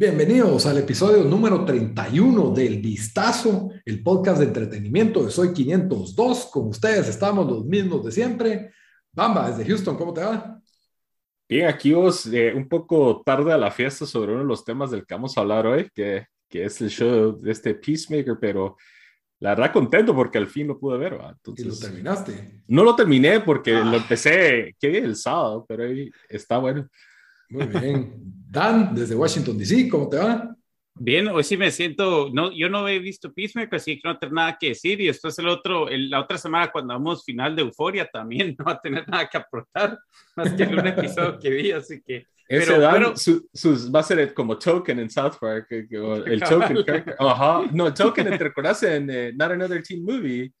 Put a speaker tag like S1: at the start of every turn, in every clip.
S1: Bienvenidos al episodio número 31 del Vistazo, el podcast de entretenimiento de Soy 502. Con ustedes estamos los mismos de siempre. Bamba, desde Houston, ¿cómo te va?
S2: Bien, aquí vos, eh, un poco tarde a la fiesta sobre uno de los temas del que vamos a hablar hoy, que, que es el show de este Peacemaker, pero la verdad contento porque al fin lo pude ver. ¿va?
S1: ¿Y lo terminaste?
S2: No lo terminé porque lo empecé, ¿qué El sábado, pero ahí está bueno.
S1: Muy bien. Dan, desde Washington, D.C., ¿cómo te va?
S3: Bien, hoy sí me siento, no, yo no he visto Peacemaker, así que no tengo nada que decir. Y después el otro, la otra semana cuando vamos final de Euforia también no va a tener nada que aportar, más que un episodio que vi, así que...
S2: Ese pero, Dan, su, sus, va a ser como Token en South Park, el Token Ajá. No, Token, ¿te recuerdas en uh, Not Another Teen Movie?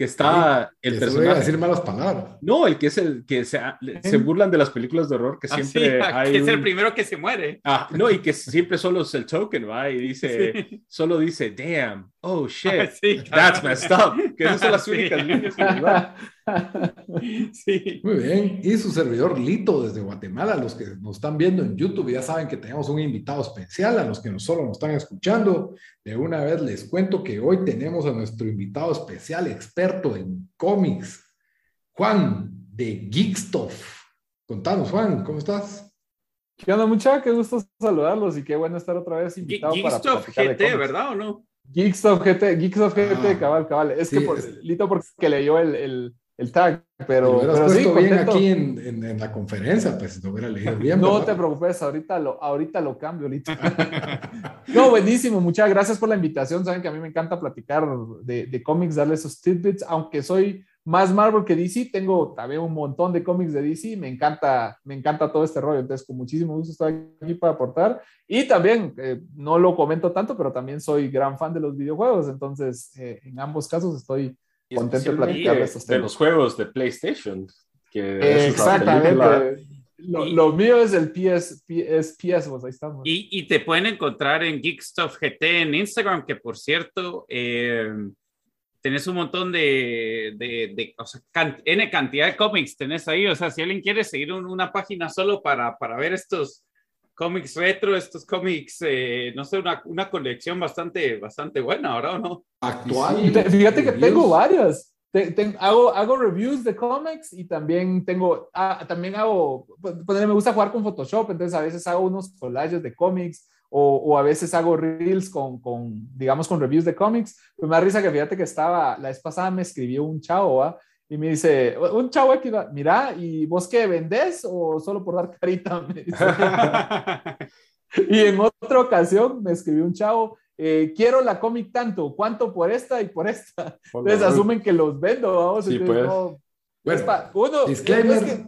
S2: que está
S1: el personaje. Decir malas palabras.
S2: No, el que es el que se, se burlan de las películas de horror, que siempre
S3: ah, sí, que es el primero que se muere.
S2: Ah, no, y que siempre solo es el token, ¿va? Y dice, sí. solo dice, damn, oh shit, sí, that's messed up. Que esas son las únicas líneas
S1: Sí. Muy bien. Y su servidor Lito desde Guatemala, los que nos están viendo en YouTube ya saben que tenemos un invitado especial, a los que no solo nos están escuchando, de una vez les cuento que hoy tenemos a nuestro invitado especial, experto en cómics, Juan de Geekstuff. Contanos, Juan, ¿cómo estás?
S4: ¿Qué onda, mucha? Qué gusto saludarlos y qué bueno estar otra vez invitado
S3: Geekstuff GT, ¿verdad o no?
S4: Geekstuff GT, Geekstuff GT, ah, cabal, cabal. Es que por, Lito porque leyó el, el el tag, pero,
S1: pero puesto bien aquí en, en, la conferencia, pues lo hubiera leído bien.
S4: No te preocupes, ahorita lo, ahorita lo cambio, ahorita. no, buenísimo, muchas gracias por la invitación. Saben que a mí me encanta platicar de, de cómics, darle esos tidbits, aunque soy más Marvel que DC, tengo también un montón de cómics de DC, me encanta, me encanta todo este rollo, entonces con muchísimo gusto estoy aquí para aportar y también, eh, no lo comento tanto, pero también soy gran fan de los videojuegos, entonces eh, en ambos casos estoy contento de platicar de estos
S2: temas. De los juegos de PlayStation.
S4: Que Exactamente. Lo, mío es el PS, PS, PS pues ahí estamos.
S3: Y, y, te pueden encontrar en Geekstuff GT en Instagram, que por cierto, eh, tenés un montón de, de, de o sea, N cantidad de cómics tenés ahí. O sea, si alguien quiere seguir una página solo para, para ver estos cómics retro, estos cómics, eh, no sé, una, una, colección bastante, bastante buena, ¿ahora o no?
S1: Actual.
S4: fíjate que tengo varias. hago, hago reviews de cómics y también tengo, ah, también hago, pues, pues, me gusta jugar con Photoshop, entonces a veces hago unos collages de cómics o, o, a veces hago reels con, con, digamos, con reviews de cómics. Pues me da risa que fíjate que estaba, la vez pasada me escribió un chavo, ¿va? Y me dice, un chavo aquí, mira, ¿y vos qué vendés o solo por dar carita? y en otra ocasión me escribió un chavo, eh, quiero la cómic tanto, ¿cuánto por esta y por esta? Entonces asumen que los vendo, vamos.
S2: Sí, pues. no,
S4: uno, disclaimer.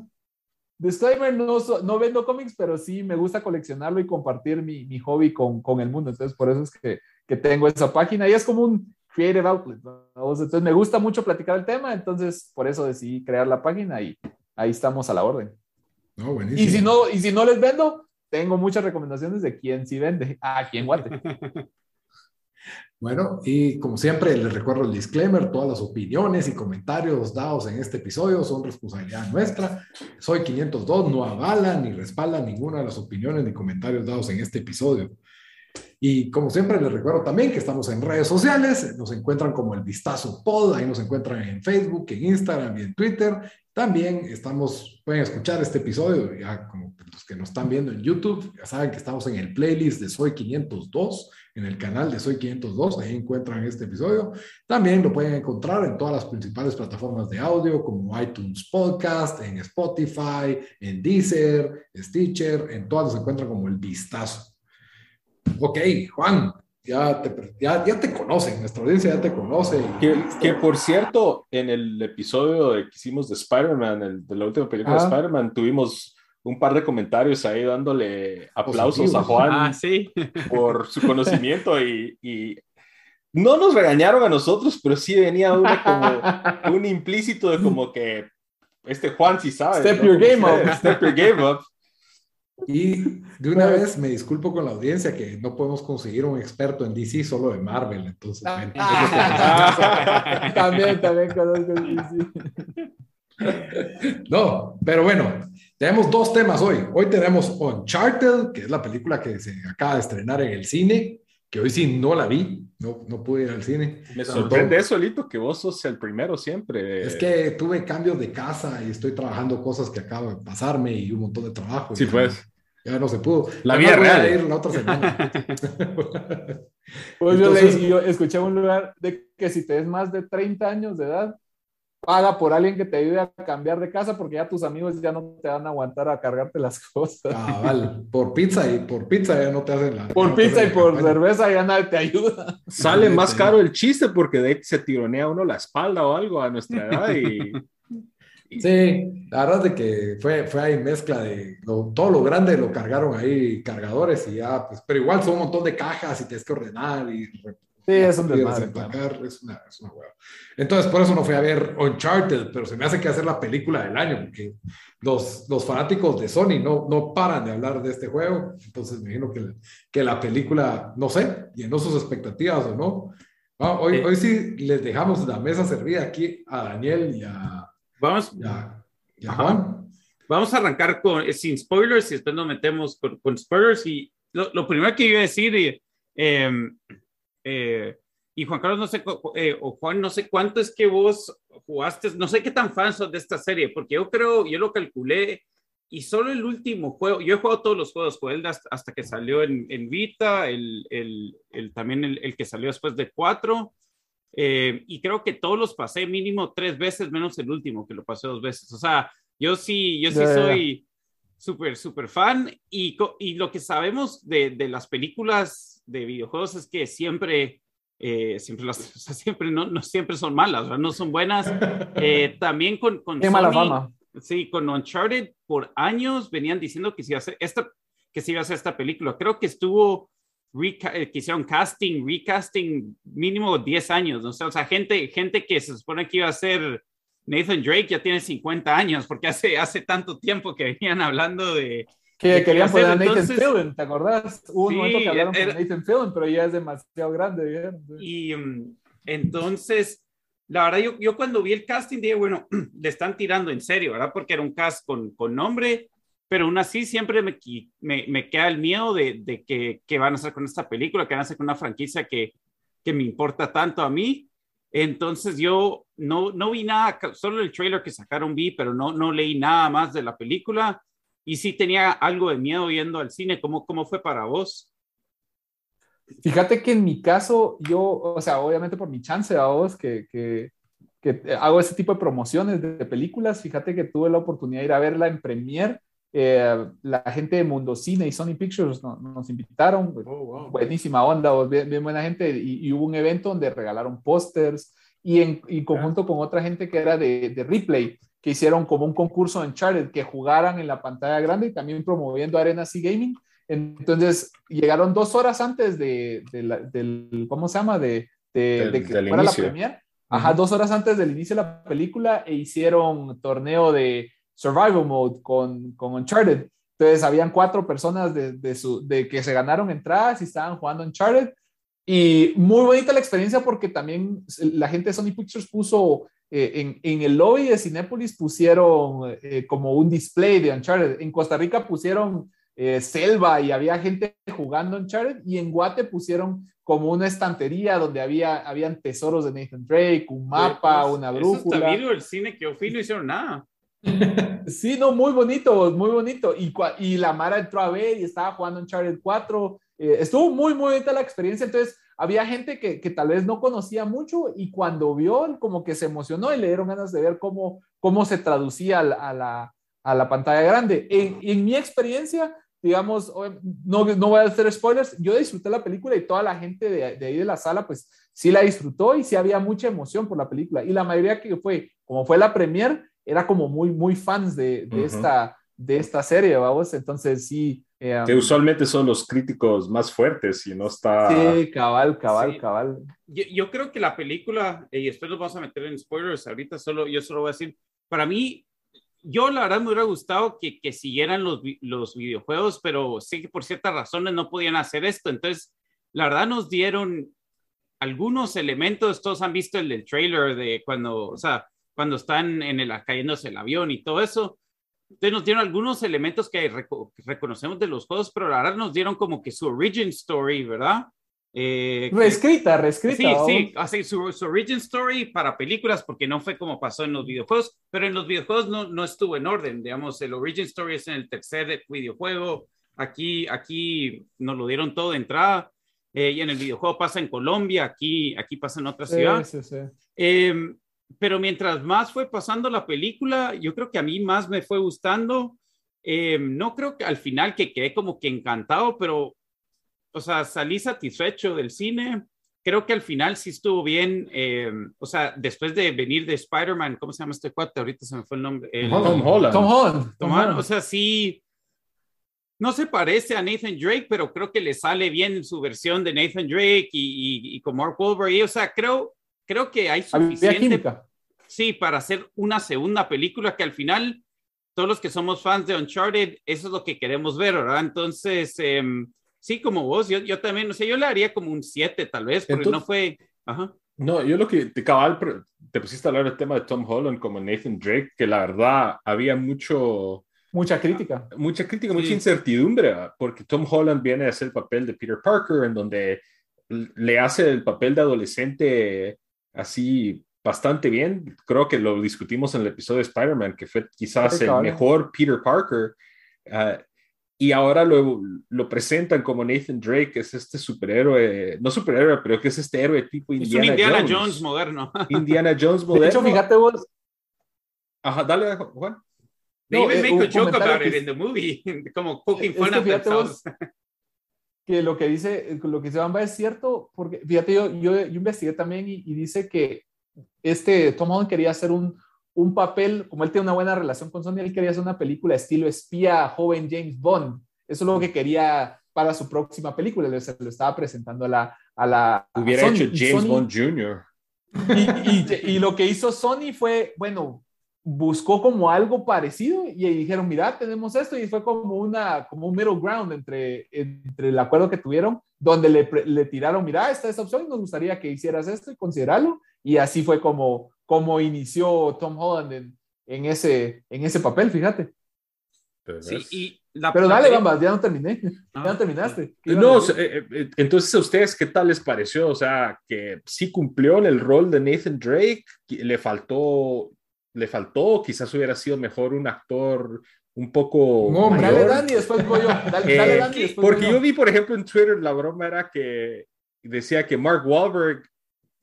S4: disclaimer, no, no vendo cómics, pero sí me gusta coleccionarlo y compartir mi, mi hobby con, con, el mundo. Entonces, por eso es que, que tengo esa página y es como un creative outlet. Entonces me gusta mucho platicar el tema, entonces por eso decidí crear la página y ahí estamos a la orden.
S1: No,
S4: y, si no, y si no les vendo, tengo muchas recomendaciones de quién sí vende, a quién guate.
S1: Bueno, y como siempre les recuerdo el disclaimer, todas las opiniones y comentarios dados en este episodio son responsabilidad nuestra. Soy 502, no avala ni respalda ninguna de las opiniones ni comentarios dados en este episodio. Y como siempre les recuerdo también que estamos en redes sociales, nos encuentran como el Vistazo Pod, ahí nos encuentran en Facebook, en Instagram y en Twitter. También estamos, pueden escuchar este episodio, ya como los que nos están viendo en YouTube, ya saben que estamos en el playlist de Soy 502, en el canal de Soy 502, ahí encuentran este episodio. También lo pueden encontrar en todas las principales plataformas de audio como iTunes Podcast, en Spotify, en Deezer, Stitcher, en todas nos encuentran como el Vistazo. Ok, Juan, ya te, ya, ya te conocen, nuestra audiencia ya te conoce.
S2: Que, que, por cierto, en el episodio que hicimos de Spider-Man, de la última película de Spider-Man, tuvimos un par de comentarios ahí dándole aplausos a Juan
S3: ah, ¿sí?
S2: por su conocimiento y, y, no nos regañaron a nosotros, pero sí venía una como un implícito de como que este Juan sí sabe.
S4: Step your game up.
S2: Step your game up.
S1: Y de una vez me disculpo con la audiencia que no podemos conseguir un experto en DC solo de Marvel, entonces.
S4: también, también conozco DC.
S1: No, pero bueno, tenemos dos temas hoy. Hoy tenemos Uncharted, que es la película que se acaba de estrenar en el cine, que hoy sí no la vi, no, no pude ir al cine.
S2: Me sorprende eso, Lito, que vos sos el primero siempre.
S1: Es que tuve cambios de casa y estoy trabajando cosas que acabo de pasarme y un montón de trabajo.
S2: Sí, pues.
S1: Ya no se pudo.
S2: La vida real.
S1: Ir la otra semana.
S4: pues yo, leí, yo escuché un lugar de que si te es más de 30 años de edad, paga por alguien que te ayude a cambiar de casa porque ya tus amigos ya no te van a aguantar a cargarte las cosas.
S1: Ah, vale. Por pizza y por pizza ya no te hacen la.
S4: Por pizza y por cerveza ya nadie te ayuda.
S2: Sale más caro el chiste porque de ahí se tironea uno la espalda o algo a nuestra edad y.
S1: Sí, la verdad es de que fue, fue ahí mezcla de todo lo grande lo cargaron ahí cargadores y ya, pues, pero igual son un montón de cajas y tienes que ordenar y
S4: Sí, es un
S1: desempacar, es una, es una hueva. Entonces, por eso no fui a ver Uncharted, pero se me hace que hacer la película del año, porque los, los fanáticos de Sony no, no paran de hablar de este juego. Entonces, me imagino que, que la película, no sé, llenó sus expectativas o no. Ah, hoy, sí. hoy sí les dejamos la mesa servida aquí a Daniel y a,
S3: Vamos,
S1: y a, y a Juan.
S3: Vamos a arrancar con, eh, sin spoilers y después nos metemos con, con spoilers. Y lo, lo, primero que iba a decir, eh, eh, y Juan Carlos, no sé, eh, o Juan, no sé cuánto es que vos jugaste, no sé qué tan fan sos de esta serie, porque yo creo, yo lo calculé, y solo el último juego, yo he jugado todos los juegos, el hasta, hasta, que salió en, en Vita, el, el, el también el, el, que salió después de 4, eh, y creo que todos los pasé mínimo tres veces, menos el último, que lo pasé dos veces. O sea, yo sí, yo sí yeah, soy súper, súper fan, y, y lo que sabemos de, de las películas de videojuegos es que siempre, eh, siempre, las, o sea, siempre no, no, siempre son malas, ¿verdad? no son buenas. Eh, también con, con
S4: Qué
S3: Sony,
S4: mala fama.
S3: Sí, con Uncharted por años venían diciendo que se iba a hacer esta, que se iba a hacer esta película. Creo que estuvo, que hicieron casting, recasting, mínimo 10 años, ¿no? o sea, gente, gente que se supone que iba a ser Nathan Drake ya tiene 50 años, porque hace, hace tanto tiempo que venían hablando de,
S4: que querían poner a Nathan Entonces, Fillion, ¿te acordás? Hubo sí, un momento que hablaron era, con Nathan Fillion, pero ya es demasiado grande. ¿verdad?
S3: Y um, entonces, la verdad, yo, yo, cuando vi el casting dije, bueno, le están tirando en serio, ¿verdad? Porque era un cast con, con nombre, pero aún así siempre me, me, me queda el miedo de, de que, que, van a hacer con esta película, que van a hacer con una franquicia que, que me importa tanto a mí. Entonces yo no, no vi nada, solo el trailer que sacaron vi, pero no, no leí nada más de la película y sí tenía algo de miedo yendo al cine. ¿Cómo, cómo fue para vos?
S4: Fíjate que en mi caso, yo, o sea, obviamente por mi chance a vos, que, que, hago ese tipo de promociones de películas, fíjate que tuve la oportunidad de ir a verla en Premiere. Eh, la gente de Mundo Cine y Sony Pictures no, nos invitaron, oh, wow. buenísima onda, bien, bien buena gente, y, y, hubo un evento donde regalaron pósters y en y conjunto con otra gente que era de, de Replay, que hicieron como un concurso en Uncharted, que jugaran en la pantalla grande y también promoviendo Arena C Gaming. Entonces, llegaron dos horas antes de, de la, del, ¿cómo se llama? De, de, de que fuera inicio. la premier. Ajá, uh -huh. dos horas antes del inicio de la película e hicieron torneo de Survival Mode con, con Uncharted. Entonces, habían cuatro personas de, de, su, de que se ganaron entradas y estaban jugando Uncharted. Y muy bonita la experiencia porque también la gente de Sony Pictures puso eh, en, en, el lobby de Cinépolis pusieron eh, como un display de Uncharted. En Costa Rica pusieron eh, selva y había gente jugando Uncharted. Y en Guate pusieron como una estantería donde había habían tesoros de Nathan Drake, un mapa,
S3: pues,
S4: una brújula.
S3: Eso está el cine que yo fui no hicieron nada.
S4: sí, no, muy bonito, muy bonito. Y, y la Mara entró a ver y estaba jugando Uncharted 4. Eh, estuvo muy, muy bonita la experiencia. Entonces, había gente que, tal vez no conocía mucho y cuando vio, como que se emocionó y le dieron ganas de ver cómo, cómo se traducía a la, a la, pantalla grande. En, en, mi experiencia, digamos, no, no voy a hacer spoilers, yo disfruté la película y toda la gente de, de ahí de la sala, pues sí la disfrutó y sí había mucha emoción por la película. Y la mayoría que fue, como fue la premier, era como muy, muy fans de, de esta, de esta serie, vamos. Entonces sí.
S2: Eh, que usualmente son los críticos más fuertes y no está.
S4: Sí, cabal, cabal, cabal.
S3: Yo, yo, creo que la película, y después nos vamos a meter en spoilers, ahorita solo, yo solo voy a decir, para mí yo la verdad me hubiera gustado que, que siguieran los, los, videojuegos, pero sé que por ciertas razones no podían hacer esto. Entonces, la verdad nos dieron algunos elementos, todos han visto el del trailer de cuando, o sea, cuando están en el, cayéndose el avión y todo eso. Entonces nos dieron algunos elementos que reconocemos de los juegos, pero la verdad nos dieron como que su origin story, ¿verdad?
S4: Eh, reescrita, reescrita.
S3: Sí, sí, así su, su, origin story para películas, porque no fue como pasó en los videojuegos, pero en los videojuegos no, no estuvo en orden, digamos, el origin story es en el tercer videojuego, aquí, aquí nos lo dieron todo de entrada, eh, y en el videojuego pasa en Colombia, aquí, aquí pasa en otra ciudad. Sí, sí, eh, pero mientras más fue pasando la película, yo creo que a mí más me fue gustando. Eh, no creo que al final que quedé como que encantado, pero o sea, salí satisfecho del cine. Creo que al final sí estuvo bien. Eh, o sea, después de venir de Spider-Man, ¿cómo se llama este cuate? Ahorita se me fue el nombre.
S2: Tom Holland.
S4: Tom Holland.
S3: Tom Holland. O sea, sí. No se parece a Nathan Drake, pero creo que le sale bien su versión de Nathan Drake y, y, con Mark Wahlberg. o sea, creo, creo que hay suficiente. Sí, para hacer una segunda película que al final, todos los que somos fans de Uncharted, eso es lo que queremos ver, ¿verdad? Entonces, eh, sí, como vos, yo, yo también, no sé, yo le haría como un 7 tal vez, porque no fue... Ajá.
S2: No, yo lo que te cabal, te pusiste a hablar del tema de Tom Holland como Nathan Drake, que la verdad había mucho...
S4: Mucha crítica.
S2: Mucha crítica, mucha incertidumbre, porque Tom Holland viene a hacer el papel de Peter Parker, en donde le hace el papel de adolescente así bastante bien. Creo que lo discutimos en el episodio de Spider-Man, que fue quizás el mejor Peter Parker. Uh, y ahora lo, lo, presentan como Nathan Drake, que es este superhéroe, no superhéroe, pero que es este héroe tipo Indiana,
S3: es un Indiana Jones. moderno.
S2: Indiana Jones moderno.
S4: De hecho, fíjate vos.
S2: Ajá, dale, Juan.
S3: They no, even eh, make a joke about it in the movie, como poking fun at themselves.
S4: Que lo que dice, lo que dice Bamba es cierto, porque fíjate, yo, yo, yo investigué también y, y, dice que este Tom Holland quería hacer un, un papel, como él tiene una buena relación con Sony, él quería hacer una película estilo espía joven James Bond. Eso es lo que quería para su próxima película. Se lo estaba presentando a la. A la
S2: Hubiera hecho James Bond Jr.
S4: Y, y, lo que hizo Sony fue, bueno, buscó como algo parecido y dijeron, mira, tenemos esto y fue como, una, como un middle ground entre, entre el acuerdo que tuvieron, donde le, le tiraron, mira, esta es opción y nos gustaría que hicieras esto y considerarlo. Y así fue como, como inició Tom Holland en, ese, en ese papel, fíjate.
S3: Sí, y
S4: Pero dale, Bamba, ya no terminé. ya no ah, terminaste.
S2: No, eh, eh, entonces a ustedes, ¿qué tal les pareció? O sea, que sí cumplió en el rol de Nathan Drake, le faltó, le faltó, quizás hubiera sido mejor un actor un poco.
S4: No, mayor. dale Dani, después voy yo. Dale, dale
S2: eh, Dani, después Porque yo vi, por ejemplo, en Twitter, la broma era que decía que Mark Wahlberg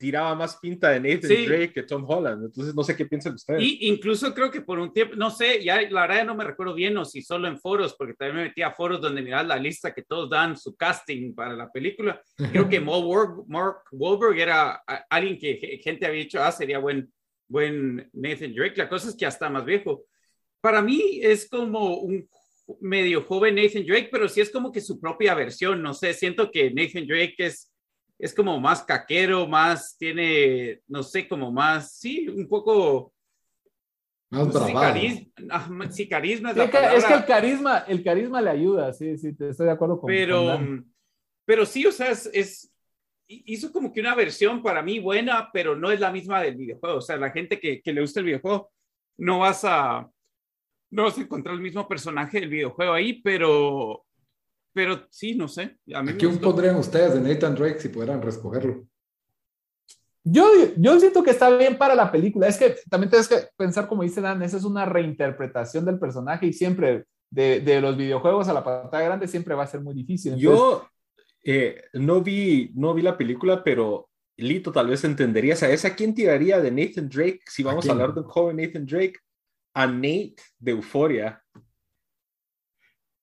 S2: tiraba más pinta de Nathan Drake que Tom Holland. Entonces, no sé qué piensan ustedes.
S3: Y incluso creo que por un tiempo, no sé, ya la verdad no me recuerdo bien o si solo en foros, porque también me metí a foros donde miraba la lista que todos dan su casting para la película. Creo que Mark Wahlberg era alguien que gente había dicho, ah, sería buen, buen Nathan Drake. La cosa es que hasta más viejo. Para mí es como un medio joven Nathan Drake, pero sí es como que su propia versión. No sé, siento que Nathan Drake es es como más caquero, más tiene, no sé, como más, sí, un poco...
S1: Más
S3: no sí, carisma, sí, carisma es,
S4: es, que, es, que, el carisma, el carisma le ayuda, sí, sí, estoy de acuerdo con
S3: Pero, pero sí, o sea, es, es, hizo como que una versión para mí buena, pero no es la misma del videojuego. O sea, la gente que, que le gusta el videojuego, no vas a, no vas a encontrar el mismo personaje del videojuego ahí, pero, pero sí, no sé.
S1: A, mí quién pondrían ustedes de Nathan Drake si pudieran recogerlo?
S4: Yo, yo siento que está bien para la película. Es que también tienes que pensar, como dice Dan, esa es una reinterpretación del personaje y siempre de, de los videojuegos a la pantalla grande siempre va a ser muy difícil.
S2: yo eh, no, vi, no vi la película, pero Lito tal vez entenderías a esa. ¿Quién tiraría de Nathan Drake si vamos a, hablar de un joven Nathan Drake? A Nate de Euforia.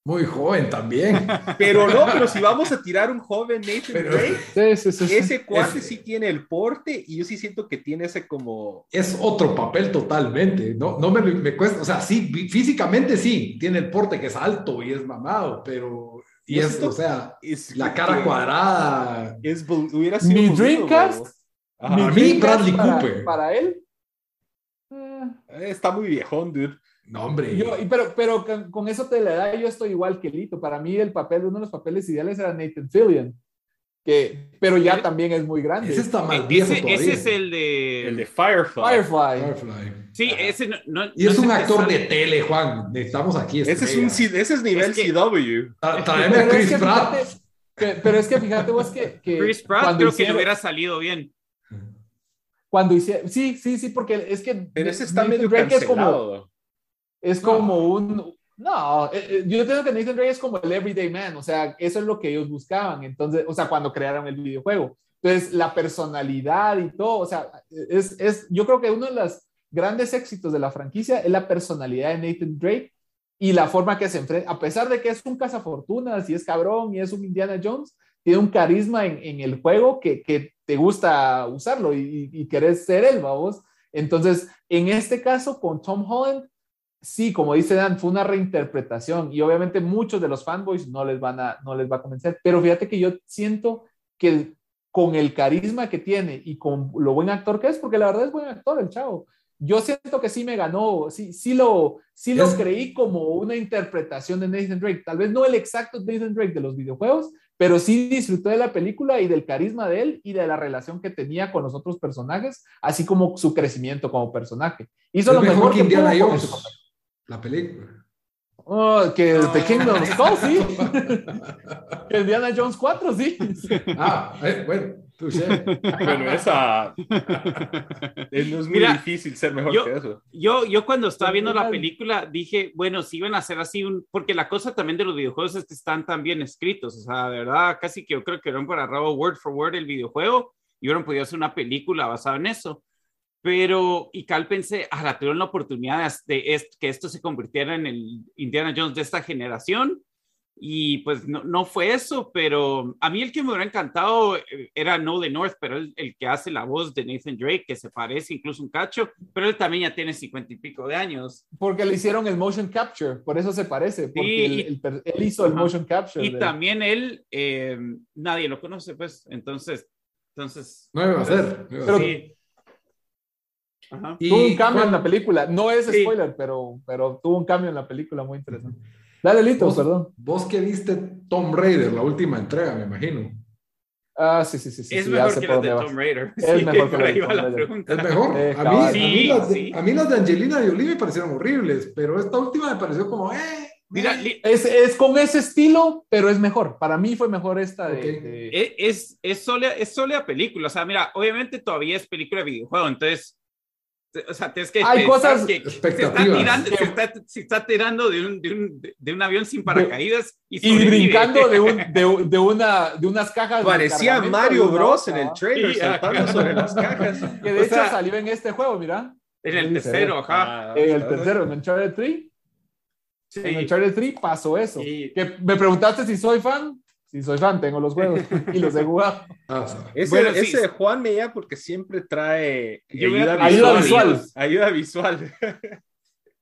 S1: Muy joven también.
S2: Pero no, pero si vamos a tirar un joven Nathan
S1: Pero-
S2: Drake,
S4: Sí, sí, sí. sí.
S2: ese cuate
S1: Es-
S2: sí tiene el porte y yo sí siento que tiene ese como...
S1: Es otro papel totalmente. No, no me, me cuesta. O sea, sí, fí- físicamente sí. Tiene el porte que es alto y es mamado, pero. Y es, o sea,
S2: Es
S1: la cara
S2: que
S1: cuadrada.
S2: Es, hubiera sido
S4: Mi Dreamcast.
S2: Ajá.
S4: Mi
S1: A mí,
S4: Dreamcast
S1: Bradley
S4: para,
S1: Cooper.
S4: Para él. eh,
S2: Está muy viejón, dude.
S1: No, hombre.
S4: Yo, pero, pero con, con eso te la da, yo estoy igual que Lito. Para mí el papel, uno de los papeles ideales era Nathan Fillion, que, pero ya también es muy grande.
S1: ese está más
S3: E-
S1: viejo
S3: ese,
S1: todavía.
S3: ese es el de.
S2: El de Firefly.
S4: Firefly.
S1: Firefly.
S3: Sí, ese no. no-
S1: Y
S3: no
S1: es
S3: el
S1: un
S3: que
S1: actor
S3: sale-
S1: de tele, Juan. Necesitamos aquí.
S2: Ese es, un, ese es nivel
S3: Es que-
S2: CW.
S1: Tra- Traeme a
S4: es
S1: Chris
S4: que
S1: Pratt.
S4: fíjate- que- pero es que fíjate vos que, que
S3: Chris Pratt
S4: cuando
S3: creo que
S4: hicieron-
S3: le hubiera salido bien.
S4: cuando hicieron, sí, sí, sí, porque es que
S2: Pero ese está
S4: Nathan
S2: medio
S4: Drake es como,
S2: cancelado.
S4: es como un, no, eh, eh, yo entiendo que Nathan Drake es como el everyday man, o sea, eso es lo que ellos buscaban, entonces, o sea, cuando crearon el videojuego. Entonces, la personalidad y todo, o sea, es, es, yo creo que uno de los grandes éxitos de la franquicia es la personalidad de Nathan Drake y la forma que se enfrenta, a pesar de que es un cazafortunas y es cabrón y es un Indiana Jones, tiene un carisma en, en el juego que, que te gusta usarlo y, y, y querés ser él, vamos. Entonces, en este caso, con Tom Holland, sí, como dice Dan, fue una reinterpretación y obviamente muchos de los fanboys no les, van a, no les va a convencer, pero fíjate que yo siento que con el carisma que tiene y con lo buen actor que es, porque la verdad es buen actor el chavo, yo siento que sí me ganó, sí, sí lo, sí lo
S1: Es-
S4: creí como una interpretación de Nathan Drake, tal vez no el exacto Nathan Drake de los videojuegos, pero sí disfruté de la película y del carisma de él y de la relación que tenía con los otros personajes, así como su crecimiento como personaje. Hizo
S1: Es
S4: lo
S1: mejor
S4: mejor
S1: que Indiana Jones. La película.
S4: Oh, que The Kingdom Skull, sí. que Indiana Jones 4, sí.
S1: Ah, eh, bueno.
S2: Bueno, esa. es, no es muy
S3: Mira,
S2: difícil ser mejor
S3: yo-
S2: que eso.
S3: Yo, yo cuando estaba viendo la película dije, bueno, si iban a hacer así un, porque la cosa también de los videojuegos es que están tan bien escritos, o sea, de verdad, casi que yo creo que hubieran agarrado word for word el videojuego y hubieran podido hacer una película basada en eso. Pero, y Cal pensé, ah, la tuvieron la oportunidad de, de est- que esto se convirtiera en el Indiana Jones de esta generación. Y pues no, no fue eso, pero a mí el que me hubiera encantado eh, era No de North, pero el, el que hace la voz de Nathan Drake, que se parece incluso un cacho, pero él también ya tiene cincuenta y pico de años.
S4: Porque le hicieron el motion capture, por eso se parece, porque
S3: Sí,
S4: el-
S3: y-
S4: el per- él hizo el
S3: Ajá.
S4: motion capture.
S3: Y
S4: de-
S3: también él, eh, nadie lo conoce, pues, entonces, entonces.
S1: No iba a ser. iba a
S4: Pero-
S1: ser.
S3: Sí. Ajá.
S4: Tuvo un cambio en
S1: Juan,
S4: la película. No es
S3: Sí.
S4: spoiler, pero, pero tuvo un cambio en la película muy interesante. Dale, Lito,
S1: vos,
S4: perdón.
S1: vos que viste Tomb Raider, la última entrega, me imagino.
S4: Ah, sí, sí, sí. sí
S3: es
S4: sí,
S3: mejor que las de. Tomb Raider.
S4: Es
S3: Sí,
S4: mejor que las
S3: la
S4: Raider.
S3: pregunta.
S1: Es mejor.
S4: Eh,
S1: a, mí, a, mí las de,
S3: sí.
S1: a mí las de Angelina Jolie me parecieron horribles, pero esta última me pareció como, eh.
S3: Mira,
S1: eh.
S4: Es, es con ese estilo, pero es mejor. Para mí fue mejor esta de.
S1: Ok.
S4: de-
S3: e- es, es, sólida, es sólida película. O sea, mira, obviamente todavía es película de videojuego, entonces. O sea, tienes que
S4: Hay cosas-
S3: que se está tirando, se está, se está tirando de un, de, un, de un avión sin paracaídas y,
S4: y brincando de, un, de, de una, de unas cajas.
S2: Parecía Mario Bros en el trailer,
S3: Sí,
S2: saltando sobre las cajas.
S4: Que de
S3: O
S4: hecho
S3: sea-
S4: salió en este juego, mira.
S3: En el tercero, ajá.
S2: Ah,
S4: En el tercero, en Uncharted 3.
S3: Sí.
S4: En Uncharted 3 pasó eso.
S3: Sí.
S4: Que me preguntaste si soy fan. Si soy fan, tengo los juegos y los he jugado.
S1: Ah,
S2: Ese,
S3: sí.
S2: ese Juan me llama porque siempre trae
S3: Yo
S2: ayuda,
S3: hubiera-
S4: Ayuda
S2: visual.
S4: visual.
S2: Ayuda visual.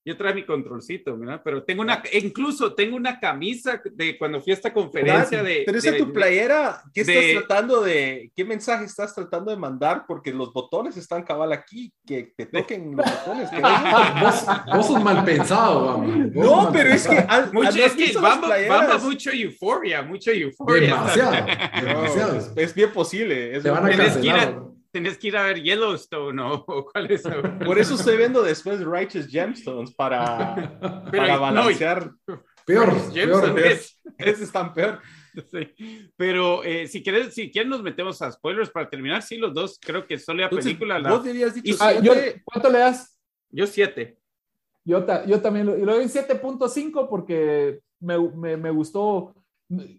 S3: Yo traje mi controlcito, ¿verdad? Pero tengo una, incluso tengo una camisa de cuando fui a esta conferencia de.
S2: Pero esa
S3: de-
S2: tu playera, ¿qué
S3: de-
S2: estás tratando de, qué mensaje estás tratando de mandar? Porque los botones están cabal aquí, que te toquen los botones. que-
S1: vos, vos sos mal pensado, vamos.
S2: No,
S1: mal
S2: pero es que, al,
S3: Mucho,
S2: ¿has
S3: es que
S2: visto las
S3: vamos,
S2: playeras?
S3: vamos mucho euforia, mucho euforia.
S1: Demasiado, demasiado.
S2: es, es bien posible. es
S1: Te van a- cancelar.
S3: Tenés que ir a ver Yellowstone o, o cuál es.
S2: Por eso estoy viendo después Righteous Gemstones para,
S3: Pero
S2: para
S3: no,
S2: balancear.
S1: Peor,
S3: Jameson,
S1: peor.
S3: es-
S2: Ese están peor.
S3: Sí. Pero eh, si quieres, si quieren nos metemos a spoilers para terminar. Sí, los dos creo que solo la
S2: Entonces,
S3: película. la-
S2: vos debías dicho
S4: Ah, yo-. ¿Cuánto le das?
S3: Yo siete.
S4: Yo, ta- yo también lo, yo doy un 7.5 porque me, me, me gustó.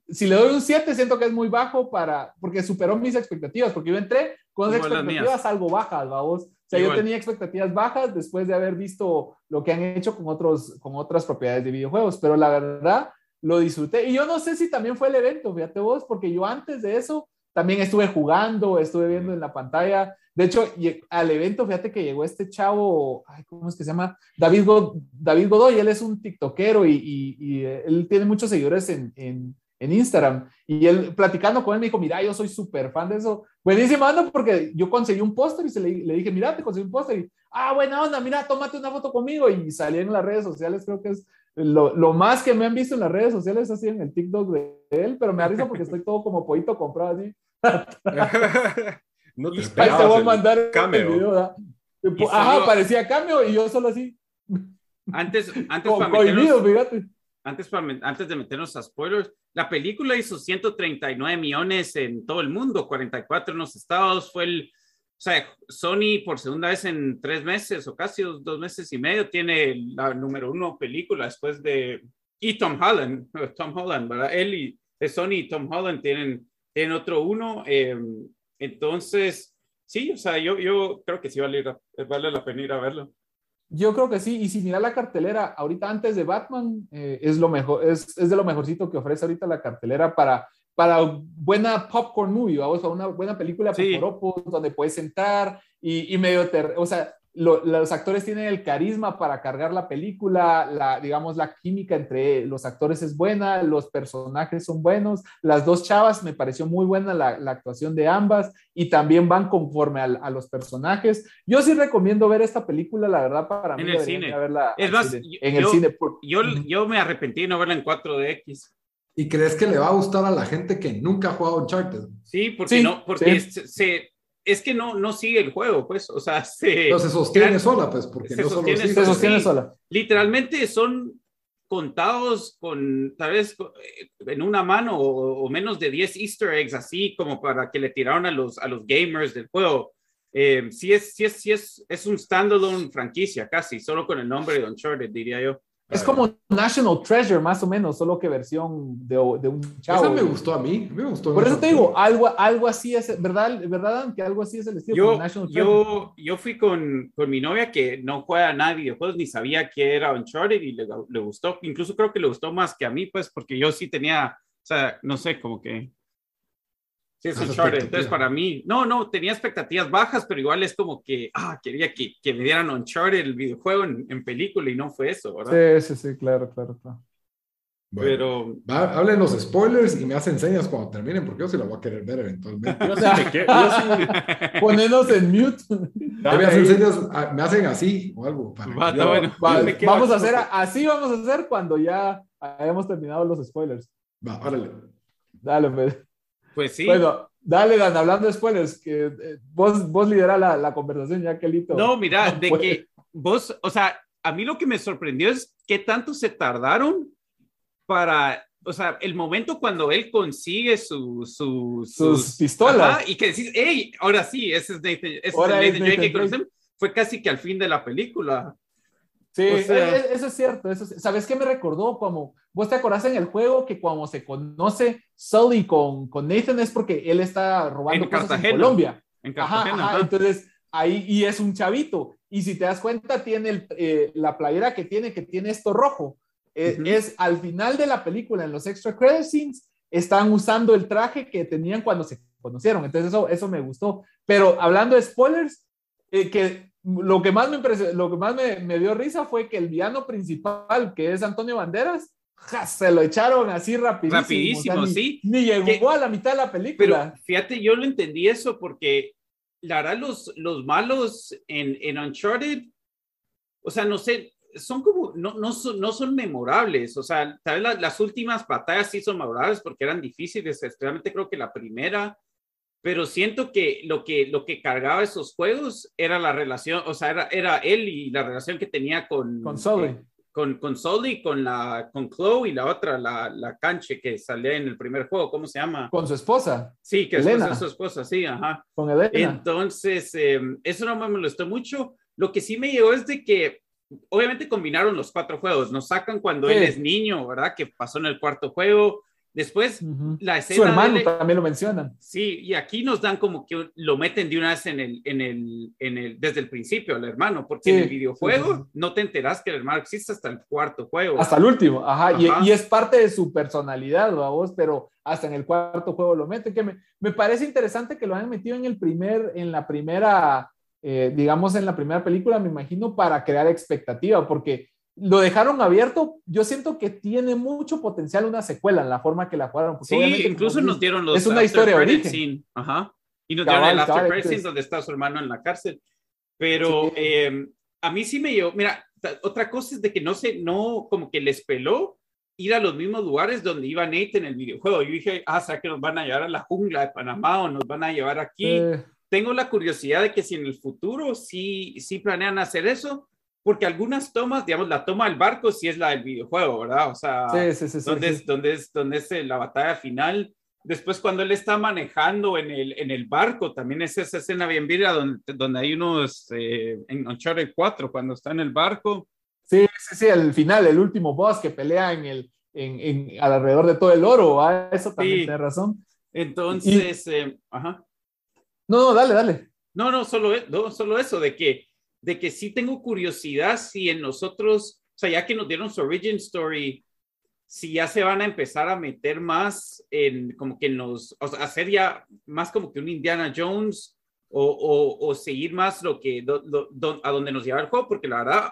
S4: Si le doy un 7, siento que es muy bajo para, porque superó mis expectativas, porque yo entré con
S3: Igual
S4: expectativas algo bajas, vamos. O sea,
S3: Igual.
S4: yo tenía expectativas bajas después de haber visto lo que han hecho con, otros, con otras propiedades de videojuegos, pero la verdad, lo disfruté. Y yo no sé si también fue el evento, fíjate vos, porque yo antes de eso también estuve jugando, estuve viendo en la pantalla. De hecho, al evento, fíjate que llegó este chavo, ¿cómo es que se llama? David, David Godoy, él es un tiktokero y, y, él tiene muchos seguidores en, en, en, Instagram. Y él, platicando con él, me dijo, mira, yo soy súper fan de eso. Buenísimo, ando, porque yo conseguí un póster y se le, le, dije, mira, te conseguí un póster. Y, ah, buena onda, mira, tómate una foto conmigo. Y salí en las redes sociales, creo que es lo, lo, más que me han visto en las redes sociales así en el TikTok de él, pero me arriesgo porque estoy todo como pollito comprado así.
S2: no te
S4: Ahí te voy a mandar cameo. video, Ajá, parecía cambio y yo solo así.
S3: Antes, antes para meternos, fíjate. Antes, para, antes de meternos a spoilers, la película hizo 139 millones en todo el mundo, 44 en los estados, fue el, o sea, Sony por segunda vez en tres meses o casi dos, meses y medio tiene la número uno película después de... Y Tom Holland, Tom Holland, ¿verdad? Él y Sony y Tom Holland tienen, tienen otro uno. Em, entonces, sí, o sea, yo, yo creo que sí vale, vale la pena ir a verlo.
S4: Yo creo que sí, y si mira la cartelera, ahorita antes de Batman, eh, es lo mejor, es, es, de lo mejorcito que ofrece ahorita la cartelera para para buena popcorn movie, vamos, a una buena película sí. donde puedes sentar y, y medio, ter o sea, los actores tienen el carisma para cargar la película, la, digamos, la química entre los actores es buena, los personajes son buenos, las dos chavas me pareció muy buena la, la actuación de ambas y también van conforme a, a, los personajes. Yo sí recomiendo ver esta película, la verdad, para
S3: mí. En el cine. es más, en yo, el cine. Yo, yo me arrepentí de no verla en 4DX.
S1: ¿Y crees que le va a gustar a la gente que nunca ha jugado Uncharted?
S3: Sí, porque no, porque se, es que no, no sigue el juego, pues, o sea, se...
S1: No se sostiene sola, pues, porque
S4: se
S1: no
S4: sostiene, solo se sostiene sola.
S3: Literalmente son contados con, tal vez, en una mano o, menos de 10 easter eggs, así como para que le tiraron a los, a los gamers del juego. Eh, sí es, sí es, sí es, es un standalone franquicia, casi, solo con el nombre de Uncharted, diría yo.
S4: Es como National Treasure, más o menos, solo que versión de, de un chavo.
S1: Esa me gustó a mí, me gustó.
S4: Por eso te digo, algo, algo así es, ¿verdad? ¿Verdad? Que algo así es el estilo.
S3: Yo, National yo, yo fui con, con, mi novia que no juega nada de videojuegos, ni sabía que era Uncharted y le, le gustó. Incluso creo que le gustó más que a mí, pues, porque yo sí tenía, o sea, no sé, como que Sí, es Uncharted. Entonces, para mí, no, no, tenía expectativas bajas, pero igual es como que, ah, quería que, que me dieran Uncharted el videojuego en, en, película y no fue eso, ¿verdad?
S4: Sí, sí, sí, claro, claro, claro.
S1: Bueno, pero hablen los spoilers y me hacen señas cuando terminen, porque yo sí la voy a querer ver eventualmente. Yo
S4: sí Ponernos en mute.
S1: me hacen señas, ah, me hacen así o algo.
S4: Para bueno, vamos a hacer así, vamos a hacer cuando ya hayamos terminado los spoilers.
S1: Va, órale.
S4: Dale, pues.
S3: Pues sí.
S4: Bueno, dale, Dan, hablando de spoilers, que eh, vos, vos lideras la, la, conversación, ya que Lito.
S3: No, mira, de que vos, o sea, a mí lo que me sorprendió es qué tanto se tardaron para, o sea, el momento cuando él consigue su, su,
S4: sus, pistolas.
S3: y que decís, hey, ahora sí, ese es Nathan, ese es Nathan, Drake que conocemos, fue casi que al fin de la película.
S4: Sí, e, e, eso es cierto. Eso ¿Sabes qué me recordó? Como vos te acordás en el juego que cuando se conoce Sully con, con Nathan es porque él está robando en cosas en Colombia.
S3: En Cartagena.
S4: Entonces, ahí, y es un chavito. Y si te das cuenta, tiene el, eh, la playera que tiene, que tiene esto rojo. Eh, es al final de la película, en los extra credit scenes, están usando el traje que tenían cuando se conocieron. Entonces, eso, eso me gustó. Pero hablando de spoilers, eh, que lo que más me lo que más me, dio risa fue que el villano principal, que es Antonio Banderas, se lo echaron así rapidísimo.
S3: Rapidísimo, sí.
S4: Ni llegó a la mitad de la película.
S3: Pero fíjate, yo lo entendí eso porque la verdad los, los malos en, en Uncharted, o sea, no sé, son como, no, no, son, no son memorables, o sea, tal vez las últimas batallas sí son memorables porque eran difíciles, especialmente creo que la primera pero siento que lo que, lo que cargaba esos juegos era la relación, o sea, era, era él y la relación que tenía con...
S4: Con Sully.
S3: Eh, con, con Sully, con, la, con Chloe y la otra, la, la canche que salía en el primer juego, ¿cómo se llama?
S4: Con su esposa.
S3: Sí, que es su esposa, sí, ajá.
S4: Con Elena.
S3: Entonces, em, eso no me molestó mucho. Lo que sí me llegó es de que obviamente combinaron los cuatro juegos, nos sacan cuando él es niño, ¿verdad? Que pasó en el cuarto juego, Después,
S4: Ujú.
S3: la escena
S4: Su hermano
S3: de
S4: también lo mencionan.
S3: Sí, y aquí nos dan como que lo meten de una vez en el, en el, en el, desde el principio, el hermano, porque
S4: Sí,
S3: en el videojuego
S4: sí, sí,
S3: no te enteras que el hermano existe hasta el cuarto juego.
S4: Hasta el último, ajá, y-
S3: Ajá.
S4: Y, es parte de su personalidad, vos, pero hasta en el cuarto juego lo meten, que me, me parece interesante que lo hayan metido en el primer, en la primera, eh, digamos, en la primera película, me imagino, para crear expectativa, porque lo dejaron abierto, yo siento que tiene mucho potencial una secuela en la forma que la jugaron.
S3: Sí, incluso nos dieron los
S4: es una
S3: after
S4: historia de origen.
S3: scene. Ajá. Y nos
S4: Cabal,
S3: dieron el after
S4: cabal,
S3: credit scene
S4: entonces-
S3: donde está su hermano en la cárcel. Pero
S4: Sí.
S3: eh, a mí sí me llevó, mira, otra cosa es de que no sé, no, como que les peló ir a los mismos lugares donde iba Nate en el videojuego. Yo dije, ah, ¿será que nos van a llevar a la jungla de Panamá o nos van a llevar aquí?
S4: eh,
S3: tengo la curiosidad de que si en el futuro sí, sí planean hacer eso, porque algunas tomas, digamos, la toma del barco sí es la del videojuego, ¿verdad? O sea,
S4: sí, sí, sí,
S3: donde. Es, donde, es, donde es eh, la batalla final. Después, cuando él está manejando en el, en el barco, también es esa escena bien vira donde, donde hay unos eh, en Uncharted 4, cuando está en el barco.
S4: Sí, sí, sí, el final, el último boss que pelea en el, en, en- alrededor de todo el oro, ¿va? eso también tiene razón.
S3: Entonces, eh, ajá.
S4: No, no, dale, dale.
S3: No, no, solo, e- no, solo eso, de que, de que sí tengo curiosidad si en nosotros, o sea, ya que nos dieron su origin story, si ya se van a empezar a meter más en, como que en los, o sea, hacer ya más como que un Indiana Jones o, o, o seguir más lo que, do- do- do- a donde nos lleva el juego, porque la verdad,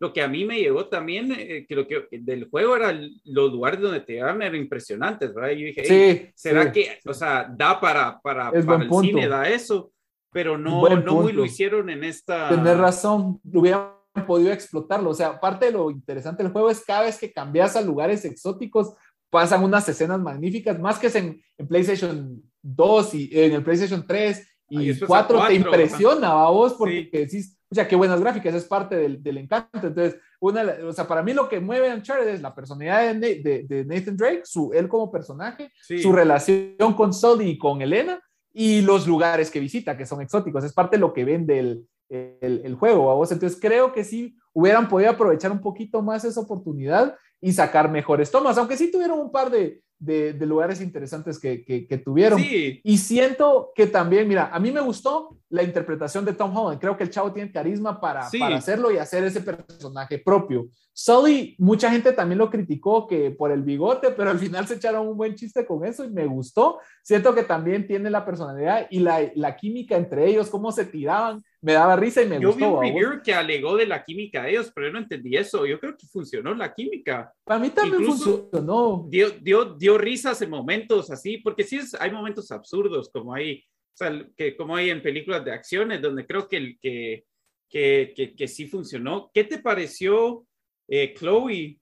S3: lo que a mí me llegó también, eh, que lo que del juego era los lugares donde te llevaban eran impresionantes, ¿verdad? Y yo dije, "Hey,
S4: Sí.
S3: ¿Será
S4: sí.
S3: que, o sea, da para, para,
S4: Es
S3: para el
S4: punto.
S3: cine, da eso? Pero no, muy lo hicieron en esta.
S4: Tener razón, hubieran podido explotarlo. O sea, parte de lo interesante del juego es cada vez que cambias a lugares exóticos, pasan unas escenas magníficas, más que en, en PlayStation 2 y en el PlayStation 3
S3: Ah, y
S4: y
S3: después
S4: 4
S3: a
S4: te
S3: 4,
S4: impresiona, a vos, porque
S3: Sí.
S4: decís, o sea, qué buenas gráficas, es parte del, del encanto. Entonces, una, o sea, para mí lo que mueve a Uncharted es la personalidad de, de- de Nathan Drake, su, él como personaje,
S3: Sí.
S4: su relación con Sully y con Elena y los lugares que visita, que son exóticos. Es parte de lo que vende el, el, el juego, vos. Entonces creo que sí hubieran podido aprovechar un poquito más esa oportunidad y sacar mejores tomas, aunque sí tuvieron un par de, de, de lugares interesantes que, que, que tuvieron.
S3: Sí,
S4: Y siento que también, mira, a mí me gustó la interpretación de Tom Holland. Creo que el chavo tiene carisma para,
S3: Sí.
S4: para hacerlo y hacer ese personaje propio. Sully, mucha gente también lo criticó que por el bigote, pero al final se echaron un buen chiste con eso y me gustó. Siento que también tiene la personalidad y la, la química entre ellos, cómo se tiraban, me daba risa y me
S3: yo vi
S4: gustó.
S3: un
S4: ¿va vos?
S3: review que alegó de la química de ellos, pero yo no entendí eso. Yo creo que funcionó la química.
S4: Para mí también
S3: Incluso-
S4: funcionó.
S3: Dio, dio, dio risas en momentos así, porque sí es, hay momentos absurdos, como hay, o sea, que, como hay en películas de acciones, donde creo que, el, que, que, que, que sí funcionó. ¿Qué te pareció, eh, Chloe?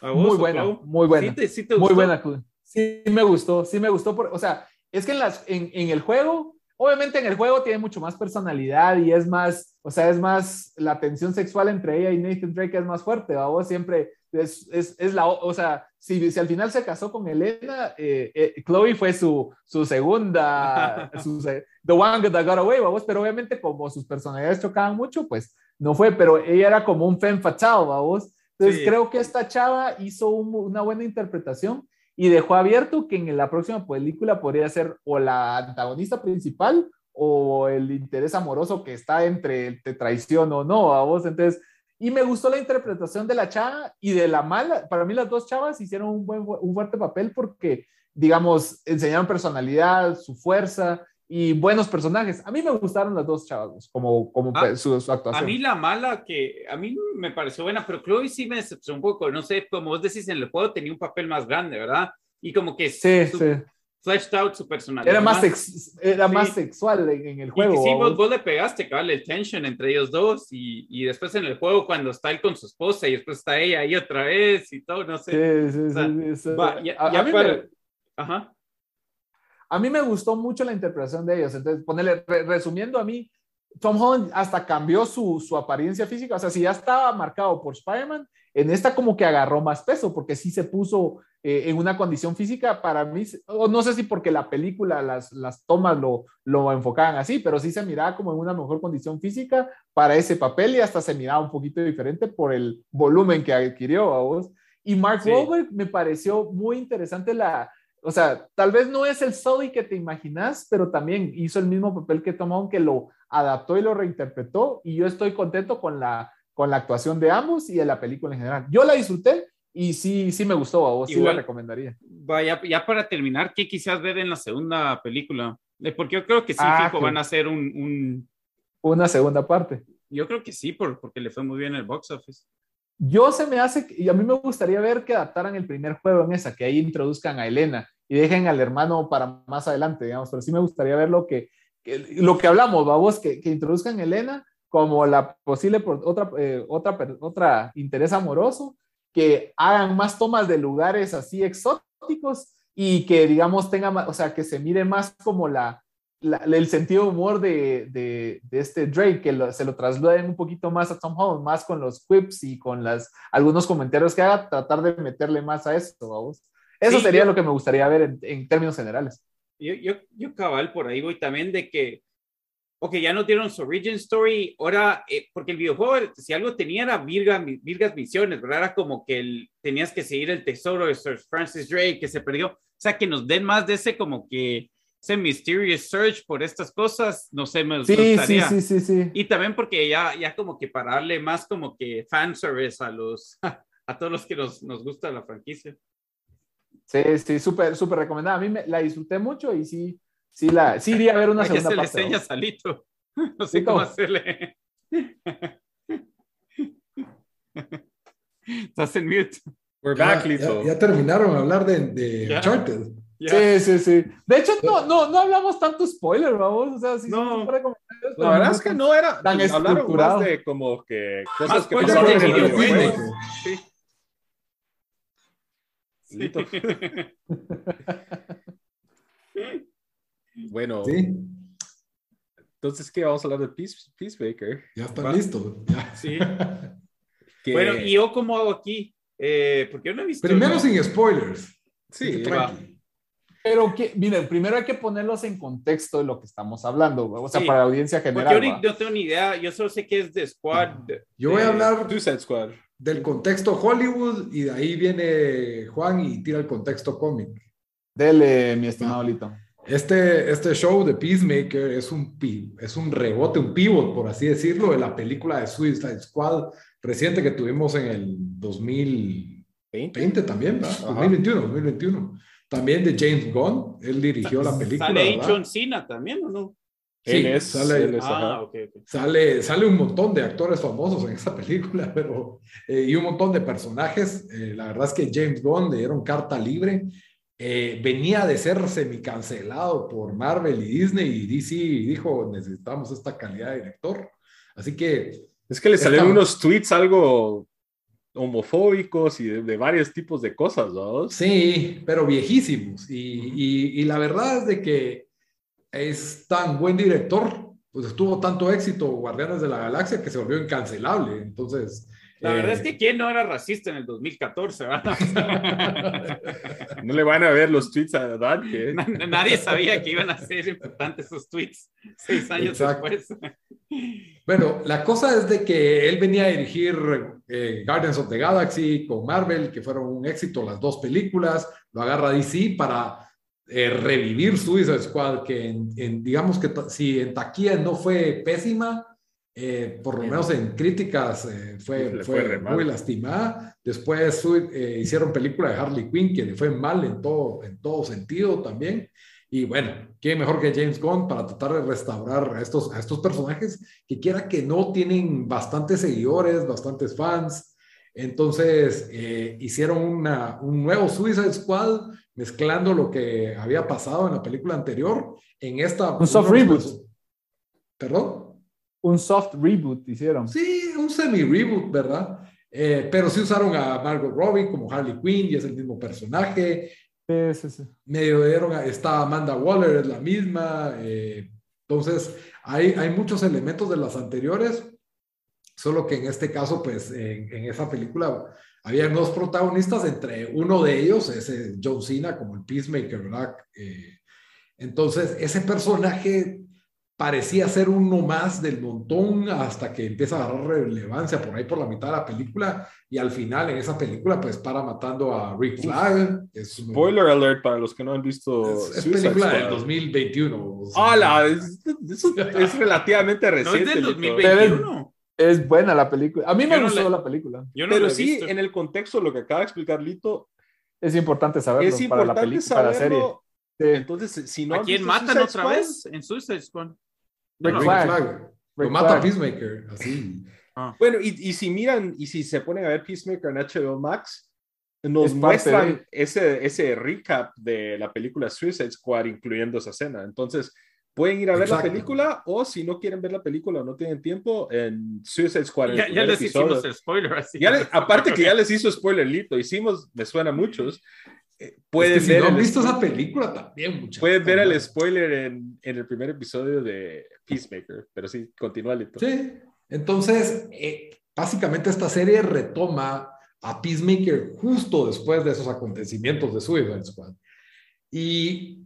S3: ¿A vos,
S4: Muy buena,
S3: Chloe?
S4: muy buena.
S3: ¿Sí te, sí te
S4: Muy
S3: gustó?
S4: buena. Clue. Sí, me gustó, sí me gustó. por- o sea, es que en, las, en, en el juego, obviamente en el juego tiene mucho más personalidad y es más, o sea, es más, la tensión sexual entre ella y Nathan Drake es más fuerte, ¿va? Vos siempre es, es, es la, o sea, si, si al final se casó con Elena, eh, eh, Chloe fue su, su segunda, su, the one that got away, ¿va vos? pero obviamente como sus personalidades chocaban mucho, pues no fue, pero ella era como un femme fatale, ¿va vos? Entonces
S3: Sí.
S4: creo que esta chava hizo un- una buena interpretación y dejó abierto que en la próxima película podría ser o la antagonista principal o el interés amoroso que está entre te traición o no a vos. Entonces, y me gustó la interpretación de la chava y de la mala. Para mí las dos chavas hicieron un, buen, un fuerte papel porque, digamos, enseñaron personalidad, su fuerza y buenos personajes. A mí me gustaron las dos chavas, como, como
S3: Ah,
S4: su, su
S3: A
S4: actuación.
S3: mí la mala que a mí me pareció buena, pero Chloe sí me decepcionó un poco. No sé, como vos decís, en el juego tenía un papel más grande, ¿verdad? Y como que
S4: sí,
S3: su-
S4: sí.
S3: Fleshed out su personalidad.
S4: Era más, sex- era
S3: Sí.
S4: más sexual en, en el
S3: Y
S4: juego.
S3: que sí,
S4: ¿va
S3: vos, vos le pegaste, cabal, el tension entre ellos dos y, y después en el juego cuando está él con su esposa y después está ella ahí otra vez y todo, no sé.
S4: Sí, sí, sí,
S3: sea,
S4: sí, sí.
S3: va, ya-
S4: a,
S3: ya
S4: a mí
S3: para-
S4: me,
S3: Ajá.
S4: a mí me gustó mucho la interpretación de ellos. Entonces, ponerle, re- resumiendo a mí, Tom Holland hasta cambió su, su apariencia física. O sea, si ya estaba marcado por Spider-Man, en esta como que agarró más peso porque sí se puso eh, en una condición física para mí, o no sé si porque la película, las, las tomas lo, lo enfocaban así, pero sí se miraba como en una mejor condición física para ese papel y hasta se miraba un poquito diferente por el volumen que adquirió a vos. Y Mark
S3: Sí.
S4: Wahlberg me pareció muy interesante la, o sea, tal vez no es el Sully que te imaginas, pero también hizo el mismo papel que Tom Holland, que lo adaptó y lo reinterpretó, y yo estoy contento con la, con la actuación de ambos y de la película en general. Yo la disfruté y sí, sí me gustó, a vos sí la recomendaría.
S3: Vaya, ya para terminar, ¿qué quizás ver en la segunda película? Eh, Porque yo creo que sí,
S4: Ah,
S3: fijo,
S4: que-
S3: van a hacer un, un-
S4: Una segunda parte.
S3: Yo creo que sí, por, porque le fue muy bien el box office.
S4: Yo se me hace, y a mí me gustaría ver que adaptaran el primer juego en esa, que ahí introduzcan a Elena y dejen al hermano para más adelante, digamos, pero sí me gustaría ver lo que, que- lo que hablamos, vamos, que, que introduzcan a Elena como la posible por otra, eh, otra, otra interés amoroso, que hagan más tomas de lugares así exóticos y que, digamos, tenga más, o sea, que se mire más como la, la- el sentido de humor de, de, de este Drake, que lo- se lo trasladen un poquito más a Tom Holland, más con los quips y con las, algunos comentarios que haga, tratar de meterle más a eso, vamos. Eso
S3: Sí,
S4: sería
S3: yo-
S4: lo que me gustaría ver en, en términos generales.
S3: Yo, yo, yo cabal por ahí voy también de que, ok, ya nos dieron su origin story, ahora, eh, porque el videojuego, si algo tenía era virga, virgas misiones, ¿verdad? Era como que el- tenías que seguir el tesoro de Sir Francis Drake que se perdió, o sea, que nos den más de ese como que, ese mysterious search por estas cosas, no sé, me,
S4: Sí, sí,
S3: gustaría.
S4: sí, sí, sí.
S3: Y también porque ya, ya como que para darle más como que fanservice a los, a todos los que nos, nos gusta la franquicia.
S4: Sí, sí, súper, súper recomendada. A mí me, la disfruté mucho y sí, sí, la, sí iría a ver una
S3: que
S4: segunda
S3: hacerle
S4: parte.
S3: señas
S4: ¿no?
S3: a Lito. No sé
S4: Sí,
S3: cómo hacerle. Estás en mute.
S2: We're
S1: Ya,
S2: back,
S1: ya-
S2: Lito.
S1: ya terminaron de hablar de, de
S3: Ya.
S1: Uncharted.
S3: Ya.
S4: Sí, sí, sí. De hecho, no, no, no hablamos tanto spoiler, vamos. O sea, sí,
S3: No.
S2: La verdad es que no era.
S4: tan
S2: hablaron
S4: estructurado.
S2: más de como que
S3: Más
S2: cosas que
S3: spoilers
S2: pasaron en el videojuego.
S3: Sí.
S2: Lito. Bueno,
S1: Sí,
S2: entonces, ¿qué? Vamos a hablar de Peace, Peacemaker.
S1: ya están
S3: Va.
S1: listos. ya.
S3: Sí.
S2: que-
S3: Bueno, ¿y yo cómo hago aquí? Eh, porque yo no he visto.
S1: Primero
S3: ¿no?
S1: sin spoilers.
S2: Sí.
S4: Pero que, miren, primero hay que ponerlos en contexto de lo que estamos hablando, o sea,
S3: Sí.
S4: para la audiencia
S3: Porque
S4: general.
S3: yo no tengo ni idea. Yo solo sé que es de Squad.
S1: Yo voy a
S3: de-
S1: hablar
S2: Squad.
S1: del contexto Hollywood y de ahí viene Juan y tira el contexto cómic.
S4: Dele, mi estimado Lito.
S1: Este, este show de Peacemaker es un, es un rebote, un pivot, por así decirlo, de la película de Suicide Squad reciente que tuvimos en el 2020
S2: ¿20?
S1: también, ¿verdad?
S2: Ajá.
S1: 2021, 2021. También de James Gunn, él dirigió la película.
S3: ¿Sale. John Cena también o no?
S1: Sí,
S2: él es,
S1: sale-
S2: él es,
S3: Ah,
S2: ajá.
S3: ok, ok.
S1: Sale, sale un montón de actores famosos en esa película, pero eh, y un montón de personajes. Eh, la verdad es que James Gunn le dieron carta libre. Eh, venía de ser semicancelado por Marvel y Disney y DC y dijo necesitamos esta calidad de director. Así que
S2: Es que le
S1: Esta-
S2: salieron unos tweets algo homofóbicos y de, de varios tipos de cosas, ¿no?
S1: sí, pero viejísimos. Y, y- y la verdad es de que es tan buen director, pues tuvo tanto éxito Guardianes de la Galaxia que se volvió incancelable. Entonces...
S3: La
S1: eh,
S3: verdad es que quién no era racista en el 2014, ¿verdad?
S2: No le van a ver los tweets a Dan, que
S3: Na- Nadie sabía que iban a ser importantes esos tweets seis años
S1: Exacto.
S3: después.
S1: Bueno, la cosa es de que él venía a dirigir eh, Guardians of the Galaxy con Marvel, que fueron un éxito las dos películas, lo agarra DC para eh, revivir Suicide Squad, que en, en- digamos que si en taquilla no fue pésima, eh, por lo menos en críticas eh, fue, fue
S2: fue
S1: muy lastimada. Después eh, hicieron película de Harley Quinn, que le fue mal en todo, en todo sentido también. Y bueno, ¿quién mejor que James Gunn para tratar de restaurar a estos, a estos personajes que quiera que no tienen bastantes seguidores, bastantes fans? Entonces eh, hicieron una, un nuevo Suicide Squad mezclando lo que había pasado en la película anterior en esta...
S4: Un soft reboot.
S1: ¿Perdón?
S4: Un soft reboot hicieron.
S1: Sí, un semi-reboot, ¿verdad? Eh, pero sí usaron a Margot Robbie como Harley Quinn y es el mismo personaje.
S4: Sí, sí, sí.
S1: medio dieron, a- está Amanda Waller, es la misma. eh, entonces, hay, hay muchos elementos de las anteriores, solo que en este caso, pues, en, en esa película había dos protagonistas, entre uno de ellos es John Cena como el Peacemaker, ¿verdad? Eh, entonces, ese personaje parecía ser uno más del montón hasta que empieza a agarrar relevancia por ahí por la mitad de la película y al final en esa película pues para matando a Rick Flag. Es,
S2: Spoiler alert para los que no han visto.
S1: es, es película del 2021.
S2: ¡Hala! Es, es, es, relativamente reciente.
S3: No es del 2021.
S4: Es buena la película. A mí me
S3: Yo no
S4: gustó
S3: la-
S4: la película.
S3: Yo no
S2: Pero sí,
S3: visto.
S2: en el contexto, lo que acaba de explicar Lito,
S4: Es importante saberlo
S2: es
S4: para la
S2: importante
S4: película, para la serie.
S2: saberlo.
S4: Sí.
S2: Entonces, si no
S3: ¿A quién matan
S2: Suicide
S3: otra
S2: Squad,
S3: vez en Suicide Squad?
S4: Rick Flag.
S1: Flag. Lo
S4: Rick
S1: mata
S4: Flag.
S1: a Peacemaker, así.
S2: Bueno, y, y si miran, y si se ponen a ver Peacemaker en HBO Max, nos
S4: Es
S2: muestran
S4: de-
S2: ese, ese recap de la película Suicide Squad, incluyendo esa escena. Entonces, pueden ir a ver
S1: Exacto.
S2: la película, o si no quieren ver la película o no tienen tiempo, en Suicide Squad.
S3: Ya, ya les
S2: episodio.
S3: hicimos el spoiler. Así
S2: Ya le- aparte que ya les hizo spoiler Lito, hicimos, me suena a muchos. Eh, pueden
S1: Es que si
S2: ver
S1: no han visto
S2: spoiler-
S1: esa película también, muchachos.
S2: Pueden ver el spoiler en, en el primer episodio de Peacemaker, pero sí, continúa.
S1: Sí, entonces, eh, básicamente esta serie retoma a Peacemaker justo después de esos acontecimientos de Suicide Squad. Y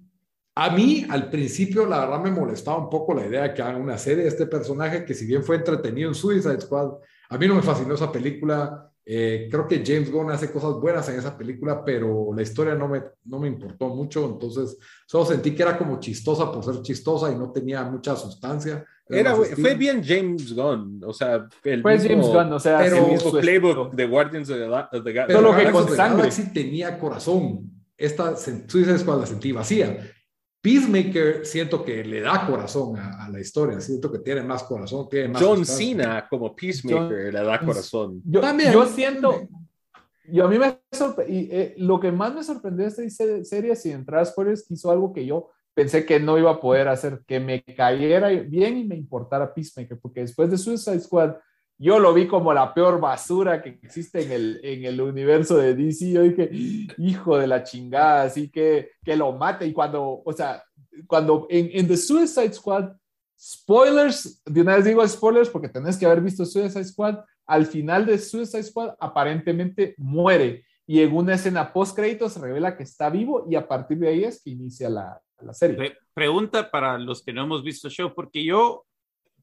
S1: a mí, al principio, la verdad me molestaba un poco la idea de que hagan una serie de este personaje que si bien fue entretenido en Suicide Squad, a mí no me fascinó esa película. Eh, creo que James Gunn hace cosas buenas en esa película, pero la historia no me, no me importó mucho, entonces solo sentí que era como chistosa por ser chistosa y no tenía mucha sustancia.
S2: Era, fue bien James Gunn, o sea, el
S4: Fue
S2: mismo,
S4: James Gunn, o sea,
S1: pero-
S2: el mismo playbook de Guardians of the, of the Ga-
S1: Pero
S4: Solo que
S1: Guardians
S4: con
S1: of the
S4: sangre.
S1: Galaxy tenía corazón. Esta sen- Suicide Squad la sentí vacía. Peacemaker siento que le da corazón a, a la historia. Siento que tiene más corazón, tiene más
S2: John. Cena como Peacemaker le da corazón.
S4: Yo,
S1: También,
S4: yo siento,
S1: también.
S4: yo a mí me sorpre- y eh, lo que más me sorprendió de esta se- serie, sin entrar a spoilers, hizo algo que yo pensé que no iba a poder hacer, que me cayera bien y me importara Peacemaker, porque después de Suicide Squad, yo lo vi como la peor basura que existe en el, en el universo de DC. Yo dije, hijo de la chingada, así que, que lo mate. Y cuando, o sea, cuando en, The Suicide Squad, spoilers, de una vez digo spoilers porque tenés que haber visto Suicide Squad, al final de Suicide Squad aparentemente muere y en una escena post créditos revela que está vivo y a partir de ahí es que inicia la, la serie.
S3: Pre- pregunta para los que no hemos visto el show, porque yo,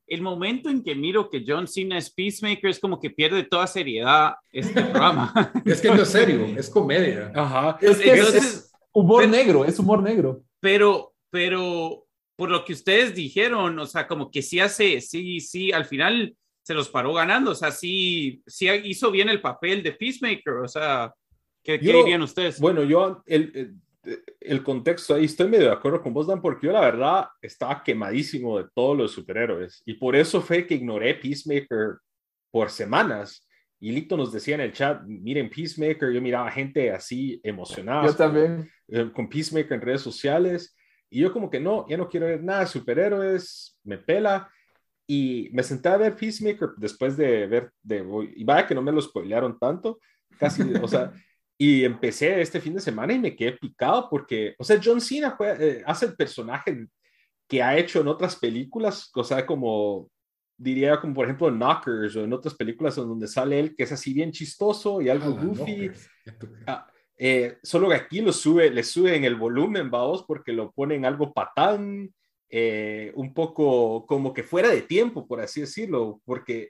S3: el momento en que miro que John Cena es Peacemaker es como que pierde toda seriedad este programa.
S1: Es que no es serio, es comedia.
S2: Ajá.
S4: Es
S3: Entonces,
S4: es humor
S3: pero-
S4: negro, es humor negro.
S3: pero, pero por lo que ustedes dijeron, o sea, como que sí hace, sí, sí, al final se los paró ganando, o sea, sí, sí hizo bien el papel de Peacemaker, o sea, ¿qué, qué
S2: Yo-
S3: dirían ustedes?
S2: Bueno, yo, el, el, el contexto ahí, estoy medio de acuerdo con vos, Dan, porque yo la verdad estaba quemadísimo de todos los superhéroes y por eso fue que ignoré Peacemaker por semanas. Y Lito nos decía en el chat, miren Peacemaker, yo miraba gente así emocionada.
S4: Yo también.
S2: eh, con Peacemaker en redes sociales. Y yo como que no, ya no quiero ver nada de superhéroes, me pela. Y me senté a ver Peacemaker después de ver, de, y vaya que no me lo spoilearon tanto, casi, o sea, y empecé este fin de semana y me quedé picado porque, o sea, John Cena juega- eh, hace el personaje que ha hecho en otras películas, o sea, como diría como por ejemplo en Knockers o en otras películas en donde sale él que es así bien chistoso y algo
S1: Ala,
S2: goofy. Ah, eh, solo que aquí lo sube, le suben el volumen, vamos, porque lo ponen algo patán, eh, un poco como que fuera de tiempo, por así decirlo, porque,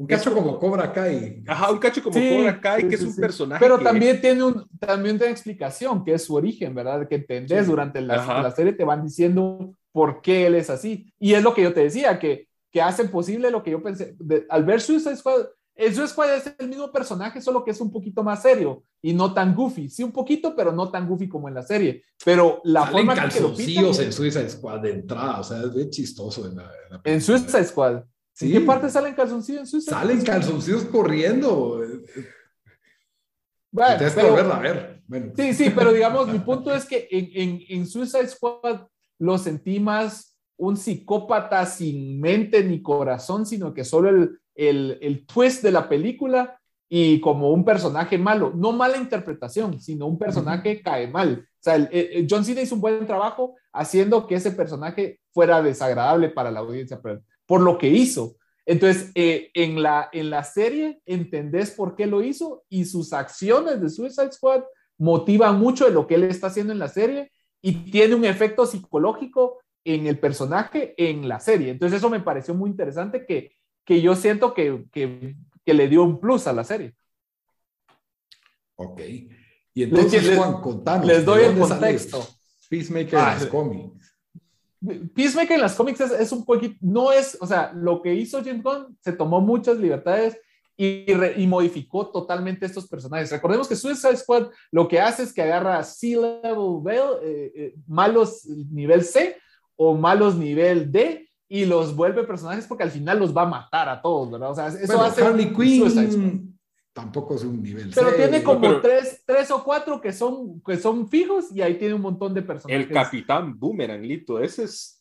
S1: Un cacho
S2: es
S1: como Cobra Kai.
S2: ajá, un cacho como
S4: Sí,
S2: Cobra Kai,
S4: sí,
S2: que es un
S4: sí.
S2: personaje
S4: Pero
S2: que-
S4: también tiene un también tiene explicación, que es su origen, ¿verdad? Que entendés
S1: Sí.
S4: durante la, la serie, te van diciendo por qué él es así. Y es lo que yo te decía, que, que hacen posible lo que yo pensé. De- al ver Suicide Squad, el Suicide Squad es el mismo personaje, solo que es un poquito más serio y no tan goofy. Sí, un poquito, pero no tan goofy como en la serie. Pero la
S1: Salen
S4: forma que lo
S1: en Suicide Squad de entrada, o sea, es bien chistoso en la, en la
S4: en. Suicide Squad. ¿En
S1: Sí.
S4: qué parte salen calzoncillos en
S1: Salen calzoncillos corriendo.
S4: Bueno,
S1: Tienes que volverla a ver. Bueno,
S4: Sí, sí, pero digamos, mi punto es que en, en, en Suicide Squad lo sentí más un psicópata sin mente ni corazón, sino que solo el, el, el twist de la película y como un personaje malo, no mala interpretación, sino un personaje cae mal. O sea, el- el- John Cena hizo un buen trabajo haciendo que ese personaje fuera desagradable para la audiencia, pero- por lo que hizo. Entonces, eh, en, la, en la serie entendés por qué lo hizo y sus acciones de Suicide Squad motivan mucho de lo que él está haciendo en la serie y tiene un efecto psicológico en el personaje en la serie. Entonces eso me pareció muy interesante que, que yo siento que, que, que le dio un plus a la serie.
S1: Ok. Y entonces,
S4: Les-
S1: Juan, contanos.
S4: les doy
S1: ¿de
S4: el contexto.
S1: Peacemaker
S4: Ah,
S1: en los cómics.
S4: Peacemaker en las cómics es, es un poquito, no es, o sea, lo que hizo James Gunn se tomó muchas libertades y, re- y modificó totalmente estos personajes. Recordemos que Suicide Squad lo que hace es que agarra C-Level Veil, eh, eh, malos nivel C o malos nivel D y los vuelve personajes porque al final los va a matar a todos, ¿verdad? O sea, eso
S1: Bueno,
S4: hace
S1: Harley. Quinn tampoco es un nivel
S4: Pero
S1: C,
S4: tiene como
S2: pero-
S4: tres, tres o cuatro que son, que son fijos y ahí tiene un montón de personajes.
S2: El Capitán Boomerang, Lito, ese es.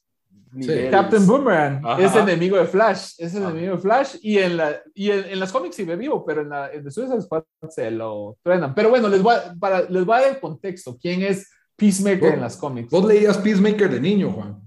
S2: nivel-
S4: Captain Boomerang
S2: Ajá.
S4: es enemigo de Flash, es
S1: Ah.
S4: enemigo de Flash y en, la, y en, en las cómics sigue vivo, pero en, la, en The Suicide Squad se lo truenan. Pero bueno, les voy, a, para, les voy a dar el contexto. ¿Quién es Peacemaker en las cómics?
S1: Vos leías Peacemaker de niño, Juan.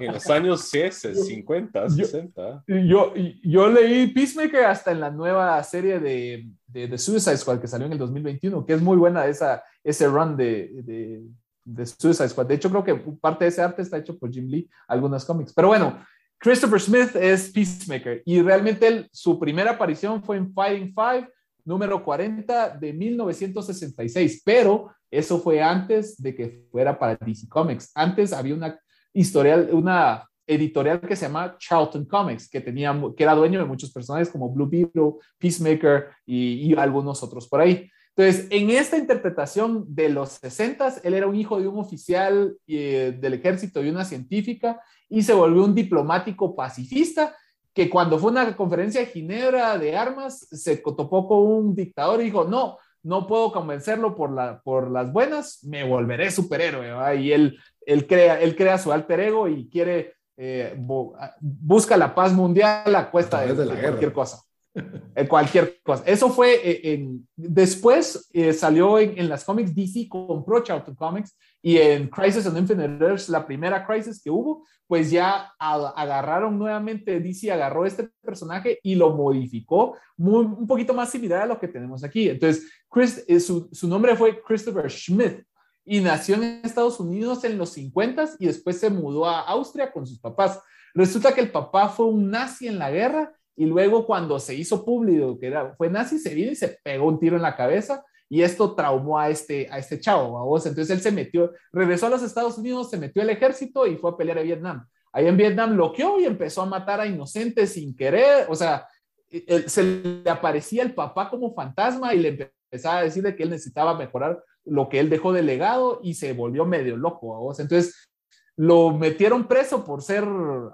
S2: En los años 50,
S4: Yo-
S2: 60.
S4: yo, yo leí Peacemaker hasta en la nueva serie de, de, The Suicide Squad que salió en el 2021, que es muy buena esa, ese run de, de, de Suicide Squad. De hecho, creo que parte de ese arte está hecho por Jim Lee, algunos cómics. Pero bueno, Christopher Smith es Peacemaker y realmente él, su primera aparición fue en Fighting Five, número 40 de 1966, pero eso fue antes de que fuera para DC Comics. Antes había una historial, una editorial que se llama Charlton Comics, que, tenía, que era dueño de muchos personajes como Blue Beetle, Peacemaker y, y algunos otros por ahí. Entonces, en esta interpretación de los 60, él era un hijo de un oficial eh, del ejército y una científica y se volvió un diplomático pacifista que cuando fue a una conferencia de Ginebra de armas, se topó con un dictador y dijo, no, no puedo convencerlo por, la, por las buenas, me volveré superhéroe. ¿verdad? Y él, él, crea, él crea su alter ego y quiere, eh, bu- busca la paz mundial a cuesta de,
S1: través de la
S4: de
S1: guerra.
S4: cualquier cosa. En cualquier cosa. Eso fue eh, en, después eh, salió en, las cómics DC, compró Charlton Comics y en Crisis on Infinite Earths, la primera Crisis que hubo, pues ya agarraron nuevamente, DC agarró este personaje y lo modificó muy, un poquito más similar a lo que tenemos aquí. Entonces, Chris, eh, su, su nombre fue Christopher Schmidt y nació en Estados Unidos en los 50 y después se mudó a Austria con sus papás. Resulta que el papá fue un nazi en la guerra y luego cuando se hizo público que era, fue nazi, se vino y se pegó un tiro en la cabeza y esto traumó a este, a este chavo, a vos. Entonces él se metió, regresó a los Estados Unidos, se metió al ejército y fue a pelear a Vietnam. Ahí en Vietnam loqueó y empezó a matar a inocentes sin querer, o sea, él- se le aparecía el papá como fantasma y le empezaba a decir de que él necesitaba mejorar lo que él dejó de legado y se volvió medio loco, a vos. Entonces lo metieron preso por ser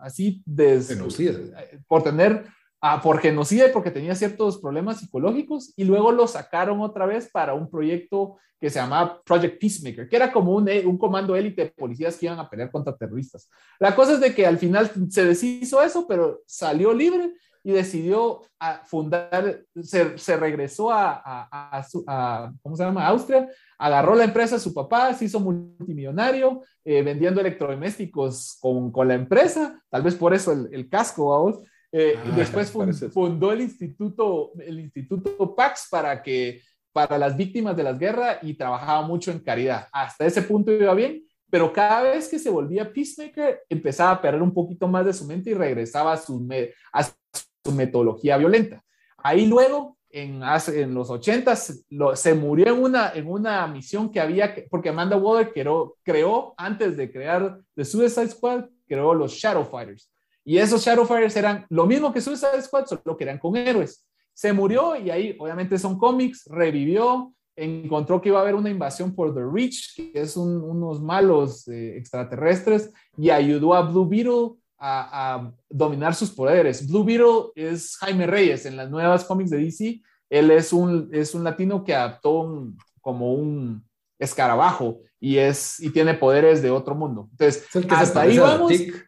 S4: así,
S1: Genocida.
S4: por tener, ah, por genocida y porque tenía ciertos problemas psicológicos y luego lo sacaron otra vez para un proyecto que se llamaba Project Peacemaker, que era como un, eh, un comando élite de policías que iban a pelear contra terroristas. La cosa es de que al final se deshizo eso, pero salió libre y decidió a fundar, se, se regresó a, a. Austria, agarró la empresa de su papá, se hizo multimillonario eh, vendiendo electrodomésticos con, con la empresa, tal vez por eso el, el casco, vamos. Eh,
S1: Ah,
S4: después fun-
S2: parece.
S4: fundó el instituto, el instituto Pax para que para las víctimas de las guerras y trabajaba mucho en caridad. Hasta ese punto iba bien, pero cada vez que se volvía Peacemaker empezaba a perder un poquito más de su mente y regresaba a su, a su metodología violenta. Ahí luego, en, en los 80 se murió en una, en una misión que había, que- porque Amanda Waller creó, creó, antes de crear The Suicide Squad, creó los Shadow Fighters. Y esos Shadow Fighters eran lo mismo que Suicide Squad, solo que eran con héroes. Se murió y ahí obviamente son cómics, revivió, encontró que iba a haber una invasión por The Reach, que es un- unos malos eh, extraterrestres, y ayudó a Blue Beetle a, a dominar sus poderes. Blue Beetle es Jaime Reyes en las nuevas cómics de DC. Él es un, es un latino que adaptó un- como un escarabajo y, es, y tiene poderes de otro mundo. Entonces, hasta ahí vamos.
S1: Tic.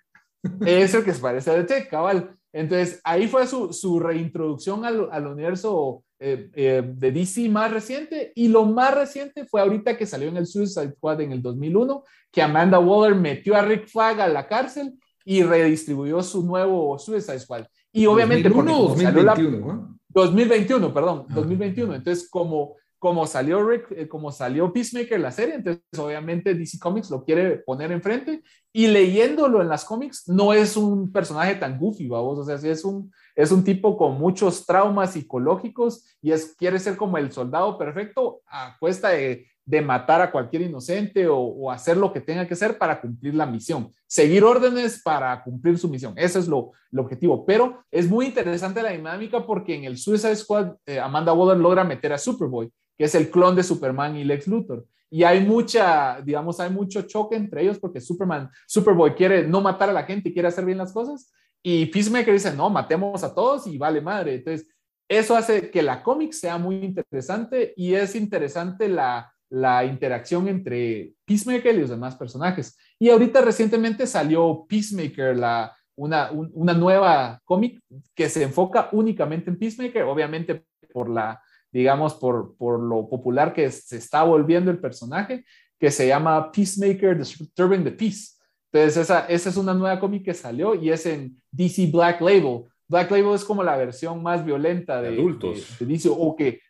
S4: Es el que se parece a The Tech, cabal. Entonces, ahí fue su, su reintroducción al, al universo eh, eh, de DC más reciente. Y lo más reciente fue ahorita que salió en el Suicide Squad en el 2001, que Amanda Waller metió a Rick Flag a la cárcel y redistribuyó su nuevo Suicide Squad. Y obviamente, porque
S1: 2001 o
S4: como salió la-
S1: 2021, ¿no?
S4: 2021, perdón,
S1: Ah.
S4: 2021. Entonces, como como salió, Rick, eh, como salió Peacemaker la serie, entonces obviamente DC Comics lo quiere poner enfrente y leyéndolo en las cómics no es un personaje tan goofy, vamos, o sea, sí es un, es un tipo con muchos traumas psicológicos y es, quiere ser como el soldado perfecto a cuesta de, de matar a cualquier inocente o, o, hacer lo que tenga que hacer para cumplir la misión, seguir órdenes para cumplir su misión, ese es lo, el objetivo, pero es muy interesante la dinámica porque en el Suicide Squad eh, Amanda Waller logra meter a Superboy que es el clon de Superman y Lex Luthor. Y hay mucha, digamos, hay mucho choque entre ellos porque Superman, Superboy quiere no matar a la gente y quiere hacer bien las cosas. Y Peacemaker dice, no, matemos a todos y vale madre. Entonces, eso hace que la cómic sea muy interesante y es interesante la, la interacción entre Peacemaker y los demás personajes. Y ahorita recientemente salió Peacemaker, la, una, una nueva cómic que se enfoca únicamente en Peacemaker, obviamente por la, digamos, por, por lo popular que se está volviendo el personaje, que se llama Peacemaker Disturbing the Peace. Entonces, esa, esa es una nueva cómic que salió y es en DC Black Label. Black Label es como la versión más violenta de,
S2: de adultos.
S4: De, de DC, o que,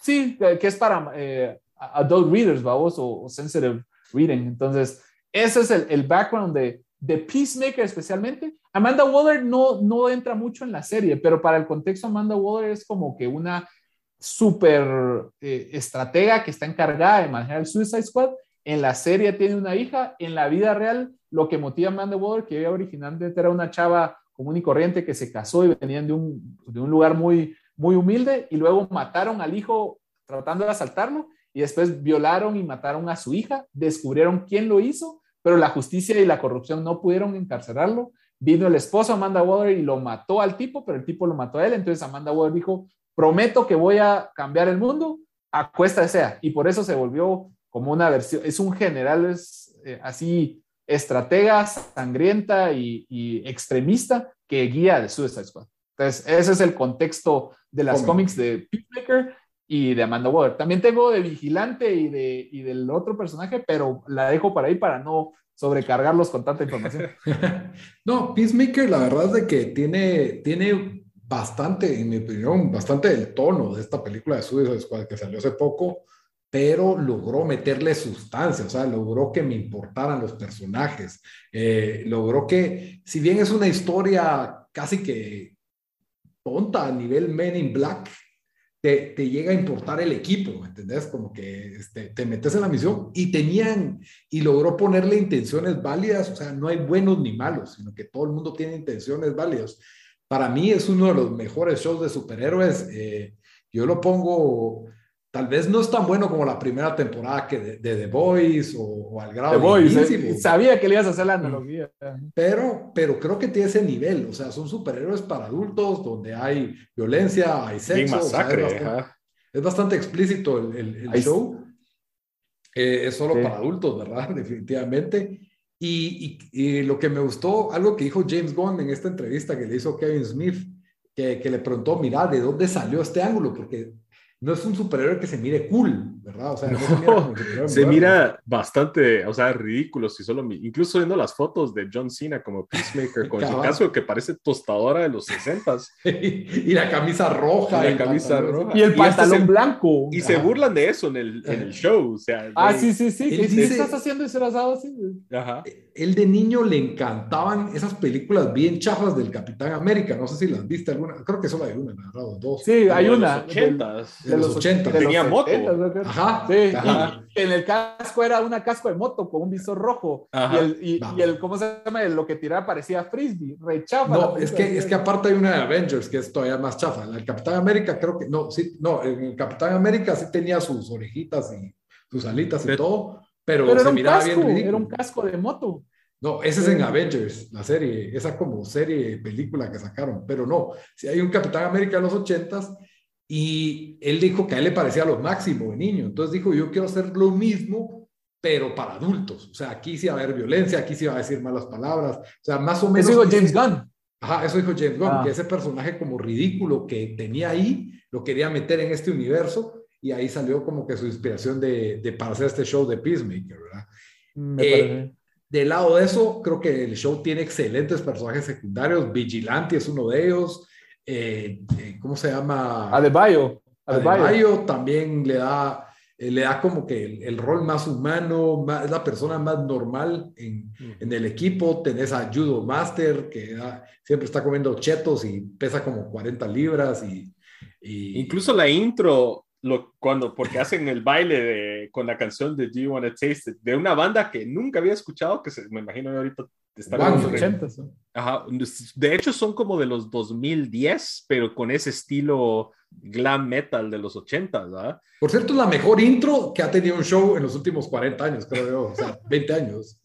S4: sí, que es para eh, adult readers, vamos, o, o, sensitive reading. Entonces, ese es el, el background de, de Peacemaker especialmente. Amanda Waller no, no entra mucho en la serie, pero para el contexto, Amanda Waller es como que una súper eh, estratega que está encargada de manejar el Suicide Squad. En la serie tiene una hija, en la vida real lo que motiva a Amanda Waller, que ella originalmente era una chava común y corriente que se casó y venían de un, de un lugar muy, muy humilde y luego mataron al hijo tratando de asaltarlo y después violaron y mataron a su hija, descubrieron quién lo hizo, pero la justicia y la corrupción no pudieron encarcelarlo. Vino el esposo Amanda Waller y lo mató al tipo, pero el tipo lo mató a él, entonces Amanda Waller dijo, prometo que voy a cambiar el mundo a cuesta de sea. Y por eso se volvió como una versión, es un general es, eh, así estratega, sangrienta y, y, extremista que guía de Suicide Squad. Entonces, ese es el contexto de las cómics de Peacemaker y de Amanda Waller. También tengo de Vigilante y, de, y del otro personaje, pero la dejo para ahí para no sobrecargarlos con tanta información.
S1: no, Peacemaker, la verdad es de que tiene, tiene bastante, en mi opinión, bastante del tono de esta película de Suicide Squad que salió hace poco, pero logró meterle sustancia, o sea, logró que me importaran los personajes, eh, logró que, si bien es una historia casi que tonta a nivel Men in Black, te, te llega a importar el equipo, ¿me entendés? Como que este, te metes en la misión y tenían, y logró ponerle intenciones válidas, o sea, no hay buenos ni malos, sino que todo el mundo tiene intenciones válidas para mí es uno de los mejores shows de superhéroes. Eh, yo lo pongo, tal vez no es tan bueno como la primera temporada que de, de The Boys o, o, al grado
S4: The Boys, eh, sabía que le ibas a hacer la analogía.
S1: Pero, pero creo que tiene ese nivel, o sea, son superhéroes para adultos donde hay violencia, hay sexo.
S2: Masacre,
S1: o sea, es, bastante, es, bastante, explícito el, el, el show. Eh, es solo sí. para adultos, ¿verdad? Definitivamente. Y, lo que me gustó, algo que dijo James Gunn en esta entrevista que le hizo Kevin Smith, que, que le preguntó, mira, ¿de dónde salió este ángulo? Porque no es un superhéroe que se mire cool, ¿verdad? O sea, no,
S2: no se, mira, se mira, bastante, o sea, ridículo. Si solo, incluso viendo las fotos de John Cena como Peacemaker, con su caso que parece tostadora de los 60
S1: y la camisa roja.
S2: Y la camisa roja.
S4: Y el pantalón y blanco.
S2: Y se burlan de eso en el, en el show. O sea,
S4: ah, sí, sí, sí. ¿Qué dice, estás haciendo disfrazado así?
S2: Ajá.
S1: Él de niño le encantaban esas películas bien chafas del Capitán América. No sé si las viste alguna. Creo que solo hay una, ¿verdad? Dos.
S4: Sí, hay una.
S2: De
S1: los de los 80.
S2: Tenía moto.
S4: 70,
S1: Ajá.
S4: Sí,
S1: Ajá.
S4: Y en el casco era una casco de moto con un visor rojo.
S2: Ajá.
S4: Y el, y, y el, ¿cómo se llama? Lo que tiraba parecía frisbee. Rechafa.
S1: No, es que, es que aparte hay una de Avengers que es todavía más chafa. El Capitán América creo que, no, sí, no, el Capitán América sí tenía sus orejitas y sus alitas y
S2: Pero-
S1: todo, pero,
S4: Pero
S1: se miraba
S4: casco,
S1: bien ridículo.
S4: era un casco de moto.
S1: No, ese es en Avengers, la serie, esa como serie, película que sacaron, pero no, si hay un Capitán América de los ochentas y él dijo que a él le parecía lo máximo de niño, entonces dijo, yo quiero hacer lo mismo, pero para adultos, o sea, aquí sí va a haber violencia, aquí sí va a decir malas palabras, o sea, más o menos...
S4: Eso dijo James Gunn.
S1: Ajá, eso dijo James Gunn,
S4: Ah.
S1: que ese personaje como ridículo que tenía ahí, lo quería meter en este universo y ahí salió como que su inspiración de, de para hacer este show de Peacemaker, ¿verdad? Eh. Del lado de eso, creo que el show tiene excelentes personajes secundarios. Vigilante es uno de ellos. Eh, eh, ¿Cómo se llama?
S4: Adebayo.
S1: Adebayo también le da, eh, le da como que el, el rol más humano, más, es la persona más normal en, en, el equipo. Tenés a Judo Master, que da, siempre está comiendo chetos y pesa como 40 libras. Y, y...
S2: Incluso la intro, lo, cuando, porque hacen el baile de, con la canción de Do You Wanna Taste It, de una banda que nunca había escuchado, que se, me imagino ahorita está
S4: en los 80.
S2: Ajá, de hecho son como de los 2010, pero con ese estilo glam metal de los 80, ¿verdad?
S1: Por cierto, es la mejor intro que ha tenido un show en los últimos 40 años, creo yo, o sea, 20 años.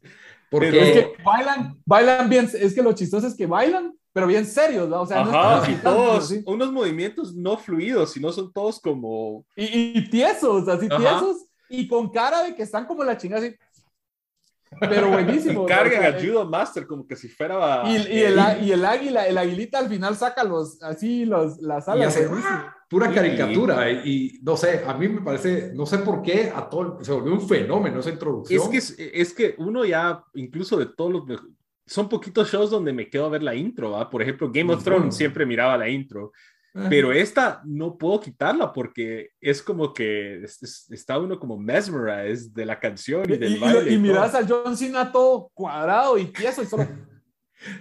S4: Porque pero es que bailan, bailan bien, es que lo chistoso es que bailan, pero bien serios, ¿no? O sea,
S2: Ajá, no y todos, así. unos movimientos no fluidos, sino son todos como...
S4: Y, y tiesos, así Ajá. tiesos, y con cara de que están como la chingada así. Pero buenísimo.
S2: Cargan o sea, a Judo Master como que si fuera.
S4: Y, y, el, y, el, águila, el aguilita al final saca los, así los, las alas.
S1: Hace, pura caricatura. Y, y, no sé, a mí me parece, no sé por qué a todo, se volvió un fenómeno esa introducción.
S2: Es que, es que uno ya, incluso de todos los. Son poquitos shows donde me quedo a ver la intro, ¿va? Por ejemplo, Game of Thrones siempre miraba la intro. Pero esta no puedo quitarla porque es como que está uno como mesmerized de la canción y del
S4: y,
S2: baile.
S4: Y, y miras a John Cena todo cuadrado y tieso y solo...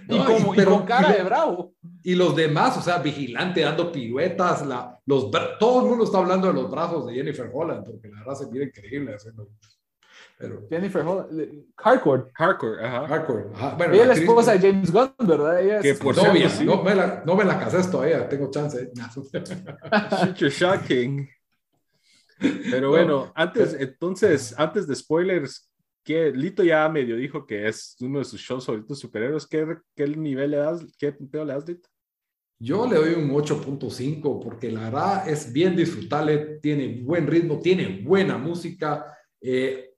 S4: No, y, como, pero, y, con cara
S1: y
S4: de bravo.
S1: Y los demás, o sea, vigilante dando piruetas, la, los, todo el mundo está hablando de los brazos de Jennifer Holland, porque la verdad se mira increíble haciendo. Pero...
S4: Jennifer Holland, Hardcore.
S2: Hardcore, ajá.
S1: Hardcore, ajá. Bueno,
S4: Ella es la esposa de James Gunn, ¿verdad? Ella
S2: que
S4: es
S2: por
S1: novia,
S2: sí.
S1: no, me la, no me la casé todavía, tengo chance.
S2: Future shocking. Pero bueno, antes, entonces, antes de spoilers, que Lito ya medio dijo que es uno de sus shows favoritos superhéroes. ¿Qué, qué nivel le das? ¿Qué punteo le das, Lito?
S1: Yo le doy un 8.5 porque la verdad es bien disfrutable, tiene buen ritmo, tiene buena música, eh,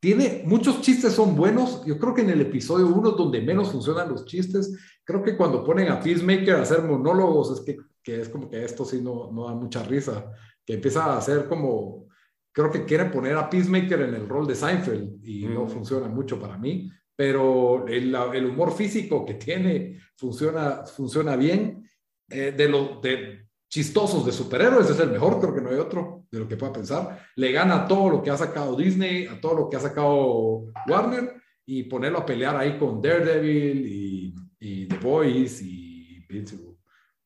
S1: tiene muchos chistes son buenos. Yo creo que en el episodio 1 donde menos funcionan los chistes, creo que cuando ponen a Peacemaker a hacer monólogos es que, que es como que esto sí no, no da mucha risa, que empieza a hacer como creo que quieren poner a Peacemaker en el rol de Seinfeld y mm. no funciona mucho para mí, pero el, el humor físico que tiene funciona, funciona bien. Eh, de los de chistosos de superhéroes es el mejor, creo que no hay otro de lo que pueda pensar. Le gana a todo lo que ha sacado Disney, a todo lo que ha sacado Warner y ponerlo a pelear ahí con Daredevil y, y The Boys y Invincible.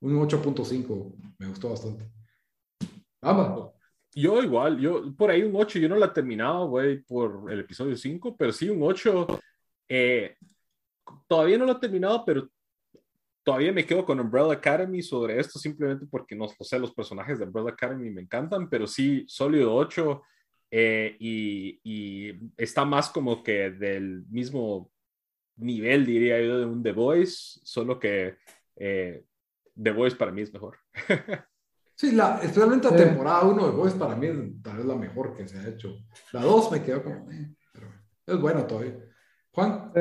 S1: Un 8.5, me gustó bastante. Ama.
S2: Yo igual, yo por ahí un 8, yo no la he terminado, güey, por el episodio 5, pero sí un 8. Eh, todavía no lo he terminado, pero todavía me quedo con Umbrella Academy sobre esto, simplemente porque no o sé, los personajes de Umbrella Academy me encantan, pero sí, sólido 8. Eh, y, y, está más como que del mismo nivel, diría yo, de un The Voice, solo que eh, The Voice para mí es mejor.
S1: Sí, la, especialmente la temporada 1 de Boys para mí es tal vez la mejor que se ha hecho. La 2 me quedó como, eh, pero es buena todavía. Juan.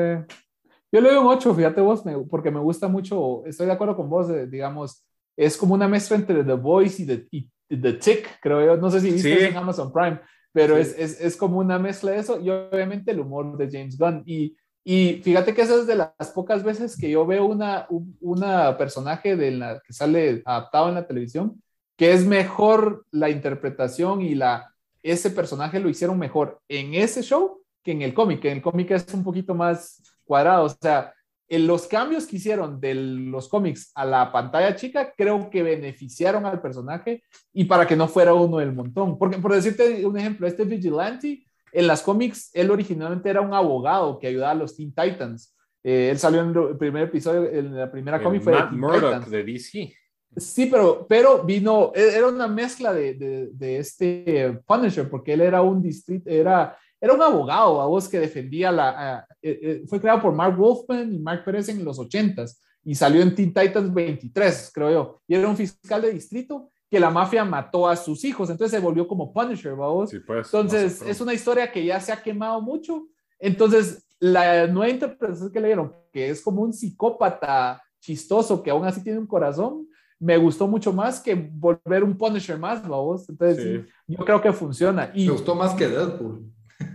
S4: Yo le doy un 8, fíjate vos, me, porque me gusta mucho, estoy de acuerdo con vos, eh, digamos, es como una mezcla entre The Voice y The, y The Tick, creo yo. No sé si viste sí. en Amazon Prime, pero sí. es, es, es, como una mezcla de eso y obviamente el humor de James Gunn. Y, y fíjate que esa es de las pocas veces que yo veo una, un, una personaje de la, que sale adaptado en la televisión que es mejor la interpretación y la, ese personaje lo hicieron mejor en ese show que en el cómic, que en el cómic es un poquito más cuadrado, o sea, en los cambios que hicieron de los cómics a la pantalla chica, creo que beneficiaron al personaje y para que no fuera uno del montón. Porque, por decirte un ejemplo, este Vigilante, en las cómics, él originalmente era un abogado que ayudaba a los Teen Titans. Eh, él salió en el primer episodio, en la primera cómic fue
S2: Matt Murdock de DC.
S4: Sí, pero, pero vino, era una mezcla de, de, de, este Punisher, porque él era un distrito, era, era un abogado, a vos que defendía la, uh, eh, fue creado por Mark Wolfman y Mark Pérez en los 80s y salió en Teen Titans 23, creo yo, y era un fiscal de distrito que la mafia mató a sus hijos, entonces se volvió como Punisher, vos.
S2: Sí, pues,
S4: entonces, es una historia que ya se ha quemado mucho, entonces la nueva interpretación que le dieron, que es como un psicópata chistoso que aún así tiene un corazón, me gustó mucho más que volver un Punisher más, vamos. Entonces, sí. Sí, yo creo que funciona. Y,
S1: me gustó más que Deadpool.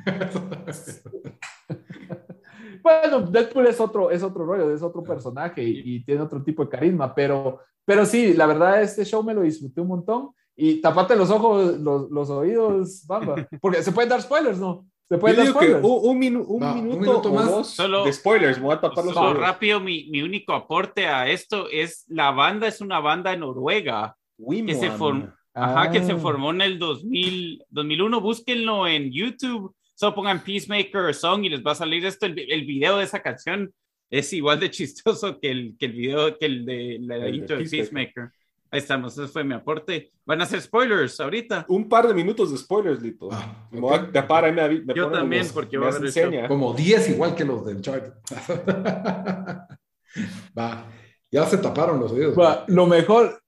S4: bueno, Deadpool es otro, es otro rollo, es otro personaje y, y, tiene otro tipo de carisma, pero, pero sí, la verdad, este show me lo disfruté un montón. Y tapate los ojos, los, los oídos, bamba. Porque se pueden dar spoilers, ¿no? Se pueden
S2: Yo
S4: dar spoilers.
S2: un, un minu- un
S1: un
S2: minuto,
S1: minuto
S2: o
S1: más.
S2: dos
S3: Solo-
S2: de spoilers. Me voy a tapar los
S3: Solo
S2: oídos.
S3: rápido, mi, mi único aporte a esto es la banda es una banda de Noruega que se, form- Ajá, que se
S4: Ah.
S3: formó en el 2000, 2001. Búsquenlo en YouTube. Solo pongan Peacemaker Song y les va a salir esto. El, el video de esa canción es igual de chistoso que el, que el video que el de la
S2: El
S3: intro de
S2: Peacemaker.
S3: Peacemaker. Ahí estamos, ese fue mi aporte. Van a hacer spoilers ahorita.
S2: Un par de minutos de spoilers, Lito.
S1: Ah,
S2: Me voy a
S1: ok.
S2: tapar, ahí me, me
S3: Yo también,
S2: los-
S3: porque
S2: me
S3: voy a ver
S2: hacen
S3: el show.
S2: seña.
S1: Como 10 igual que los del chart. Va, ya se taparon los oídos.
S4: Va, lo mejor,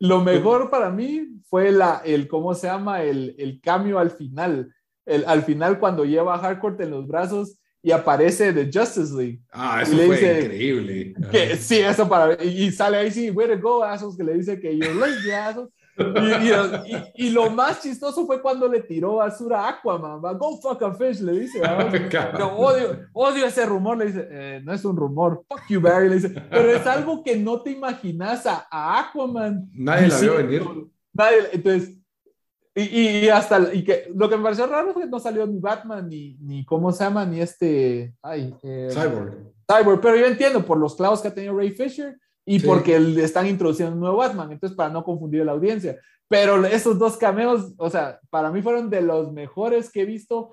S4: lo mejor para mí fue la, el, ¿cómo se llama? El, el cambio al final. El, al final cuando lleva a Hardcore en los brazos y aparece The Justice League.
S1: Ah, eso
S4: Y le
S1: fue
S4: dice-
S1: increíble.
S4: Que sí, eso para y, y sale ahí sí, way to go, assholes, que le dice que you're late, assholes. Y, y- y- y lo más chistoso fue cuando le tiró basura a Aquaman, va, go fuck a fish, le dice. Yo odio, odio ese rumor, le dice, "Eh, no es un rumor, fuck you, Barry, le dice, pero es algo que no te imaginas a, a Aquaman.
S1: Nadie la vio
S4: diciendo-
S1: venir.
S4: Nadie, entonces, y, y hasta, y que lo que me pareció raro fue que no salió ni Batman, ni, ni ¿cómo se llama? Ni este, ay, eh,
S1: Cyborg.
S4: Cyborg, pero yo entiendo por los clavos que ha tenido Ray Fisher y
S1: Sí.
S4: porque le están introduciendo un nuevo Batman, entonces para no confundir a la audiencia. Pero esos dos cameos, o sea, para mí fueron de los mejores que he visto.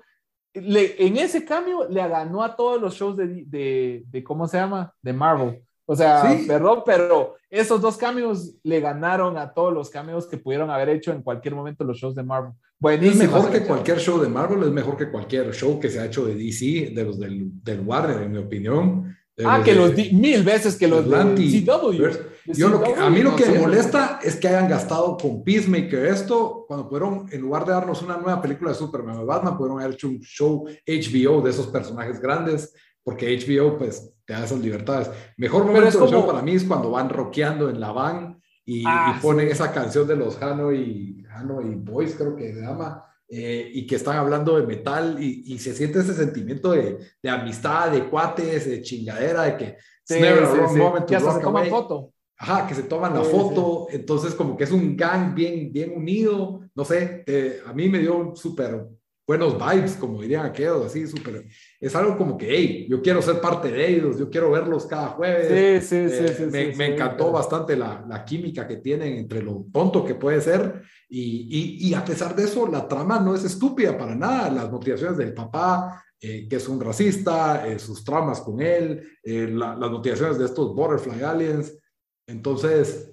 S4: Le- en ese cambio le ganó a todos los shows de, de, de ¿cómo se llama? De Marvel. O sea,
S1: Sí.
S4: perdón, pero esos dos cambios le ganaron a todos los cameos que pudieron haber hecho en cualquier momento los shows de Marvel.
S1: Es
S4: Buenísimo.
S1: mejor que cualquier show de Marvel, es mejor que cualquier show que se ha hecho de DC, de los del, del Warner, en mi opinión.
S4: Ah, que
S1: de-
S4: los di mil veces que los
S1: del
S4: de CW. De
S1: Yo lo que, a mí lo que me molesta es que hayan gastado con Peacemaker esto, cuando pudieron, en lugar de darnos una nueva película de Superman o Batman, pudieron haber hecho un show HBO de esos personajes grandes, porque HBO pues te da esas libertades. Mejor momento show para mí es cuando van rockeando en la van y,
S4: Ah,
S1: y ponen esa canción de los Hanoi, Hanoi Boys, creo que se llama, eh, y que están hablando de metal y, y se siente ese sentimiento de, de amistad, de cuates, de chingadera, de que
S4: Sí,
S1: never
S4: sí,
S1: wrong moment to
S4: se toman
S1: away.
S4: foto.
S1: Ajá, que se toman la foto, entonces como que es un gang bien, bien unido, no sé, a mí me dio súper buenos vibes, como dirían aquellos, así, súper, es algo como que, hey, yo quiero ser parte de ellos, yo quiero verlos cada jueves,
S4: Sí, sí, sí,
S1: Eh,
S4: sí,
S1: me,
S4: sí,
S1: me
S4: sí.
S1: encantó bastante la, la química que tienen entre lo tonto que puede ser y, y, y a pesar de eso, la trama no es estúpida para nada. Las motivaciones del papá, eh, que es un racista, eh, sus tramas con él, eh, la- las motivaciones de estos Butterfly Aliens. Entonces,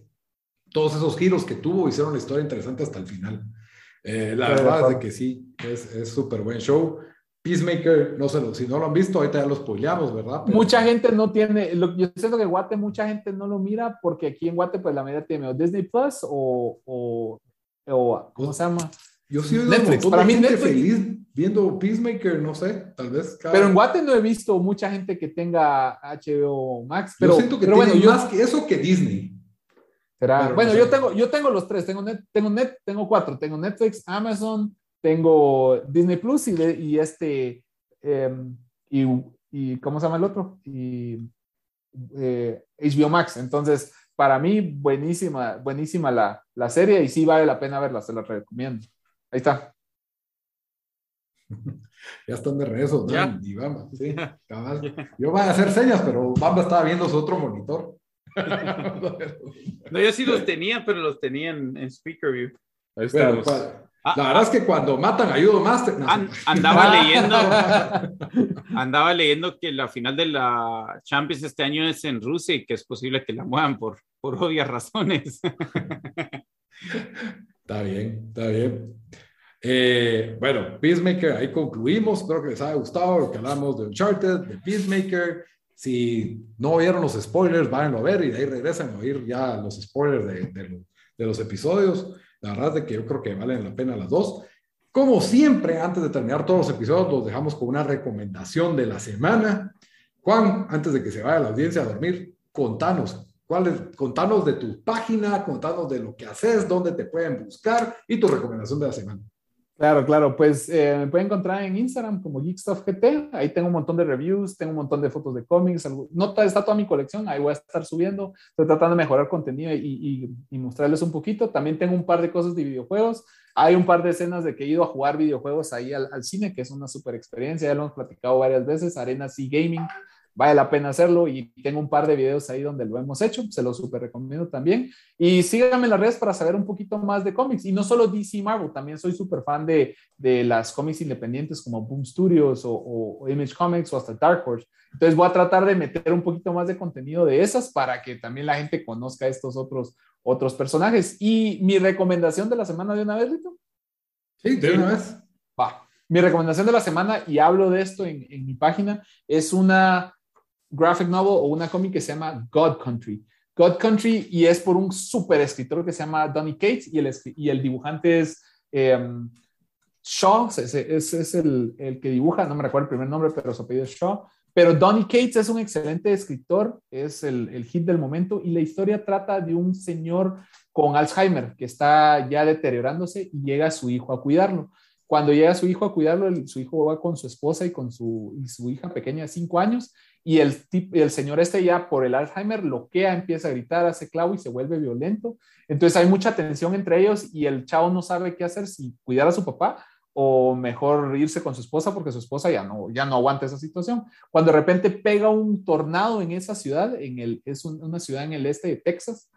S1: todos esos giros que tuvo hicieron la historia interesante hasta el final. Eh, la verdad es de que sí, es súper buen show. Peacemaker, no lo, si no lo han visto, ahorita ya lo spoileamos, ¿verdad? Pero-
S4: Mucha gente no tiene, lo- yo siento que Guate mucha gente no lo mira porque aquí en Guate pues la mayoría tiene o Disney Plus o, o, o ¿cómo se llama?
S1: Yo sí
S4: Netflix, para mí Netflix.
S1: feliz viendo Peacemaker, no sé, tal vez. cada-
S4: Pero en Guate no he visto mucha gente que tenga HBO Max, pero,
S1: yo siento que
S4: pero
S1: tiene
S4: bueno, yo,
S1: más que eso que Disney.
S4: será-
S1: pero
S4: bueno
S1: no
S4: yo
S1: sé.
S4: tengo, yo tengo los tres, tengo net, tengo net, tengo cuatro, tengo Netflix, Amazon, tengo Disney Plus y, de- y este em, y, y ¿cómo se llama el otro? Y eh, HBO Max. Entonces, para mí, buenísima, buenísima la, la serie y sí vale la pena verla, se la recomiendo. Ahí está.
S1: Ya están de regreso,
S3: Ya.
S1: Dan y Bamba. Sí, cabal. Yo voy a hacer señas, pero Bamba estaba viendo su otro monitor.
S3: No, yo sí los tenía, pero los tenía en, en Speaker View.
S2: Ahí
S1: Bueno,
S2: estamos.
S1: pa-
S3: Ah,
S1: la verdad es que cuando matan a Judo Master. no,
S3: An- andaba leyendo, andaba leyendo que la final de la Champions este año es en Rusia y que es posible que la muevan por, por obvias razones.
S1: Está bien, está bien. Eh, bueno, Peacemaker, ahí concluimos. Espero que les haya gustado lo que hablamos de Uncharted, de Peacemaker. Si no vieron los spoilers, váyanlo a ver y de ahí regresen a oír ya los spoilers de, de de los episodios. La verdad es que yo creo que valen la pena las dos. Como siempre, antes de terminar todos los episodios, los dejamos con una recomendación de la semana. Juan, antes de que se vaya la audiencia a dormir, contanos. ¿Cuál es- contanos de tu página, contanos de lo que haces, dónde te pueden buscar y tu recomendación de la semana.
S4: Claro, claro, pues eh, me pueden encontrar en Instagram como GeekStuffGT, ahí tengo un montón de reviews, tengo un montón de fotos de cómics, no está toda mi colección, ahí voy a estar subiendo, estoy tratando de mejorar contenido y, y, mostrarles un poquito, también tengo un par de cosas de videojuegos, hay un par de escenas de que he ido a jugar videojuegos ahí al, al cine, que es una super experiencia, ya lo hemos platicado varias veces, Arena Sea Gaming, vale la pena hacerlo y tengo un par de videos ahí donde lo hemos hecho, se los súper recomiendo también. Y síganme en las redes para saber un poquito más de cómics y no solo DC Marvel, también soy súper fan de, de, las cómics independientes como Boom Studios o, o, Image Comics o hasta Dark Horse. Entonces voy a tratar de meter un poquito más de contenido de esas para que también la gente conozca estos otros, otros personajes. Y mi recomendación de la semana de una vez, Rito.
S1: Sí, de una vez.
S4: Va. Mi recomendación de la semana, y hablo de esto en, en mi página, es una graphic novel o una cómic que se llama God Country. God Country y es por un super escritor que se llama Donny Cates y el, y el dibujante es em, Shaw, es, es, el, el, que dibuja, no me recuerdo el primer nombre, pero su apellido es Shaw. Pero Donny Cates es un excelente escritor, es el, el hit del momento y la historia trata de un señor con Alzheimer que está ya deteriorándose y llega su hijo a cuidarlo. Cuando llega su hijo a cuidarlo, su hijo va con su esposa y con su, y su hija pequeña de cinco años y el, el señor este ya por el Alzheimer loquea, empieza a gritar, hace clavo y se vuelve violento. Entonces hay mucha tensión entre ellos y el chavo no sabe qué hacer, si cuidar a su papá o mejor irse con su esposa porque su esposa ya no, ya no aguanta esa situación. Cuando de repente pega un tornado en esa ciudad, en el, es una ciudad en el este de Texas,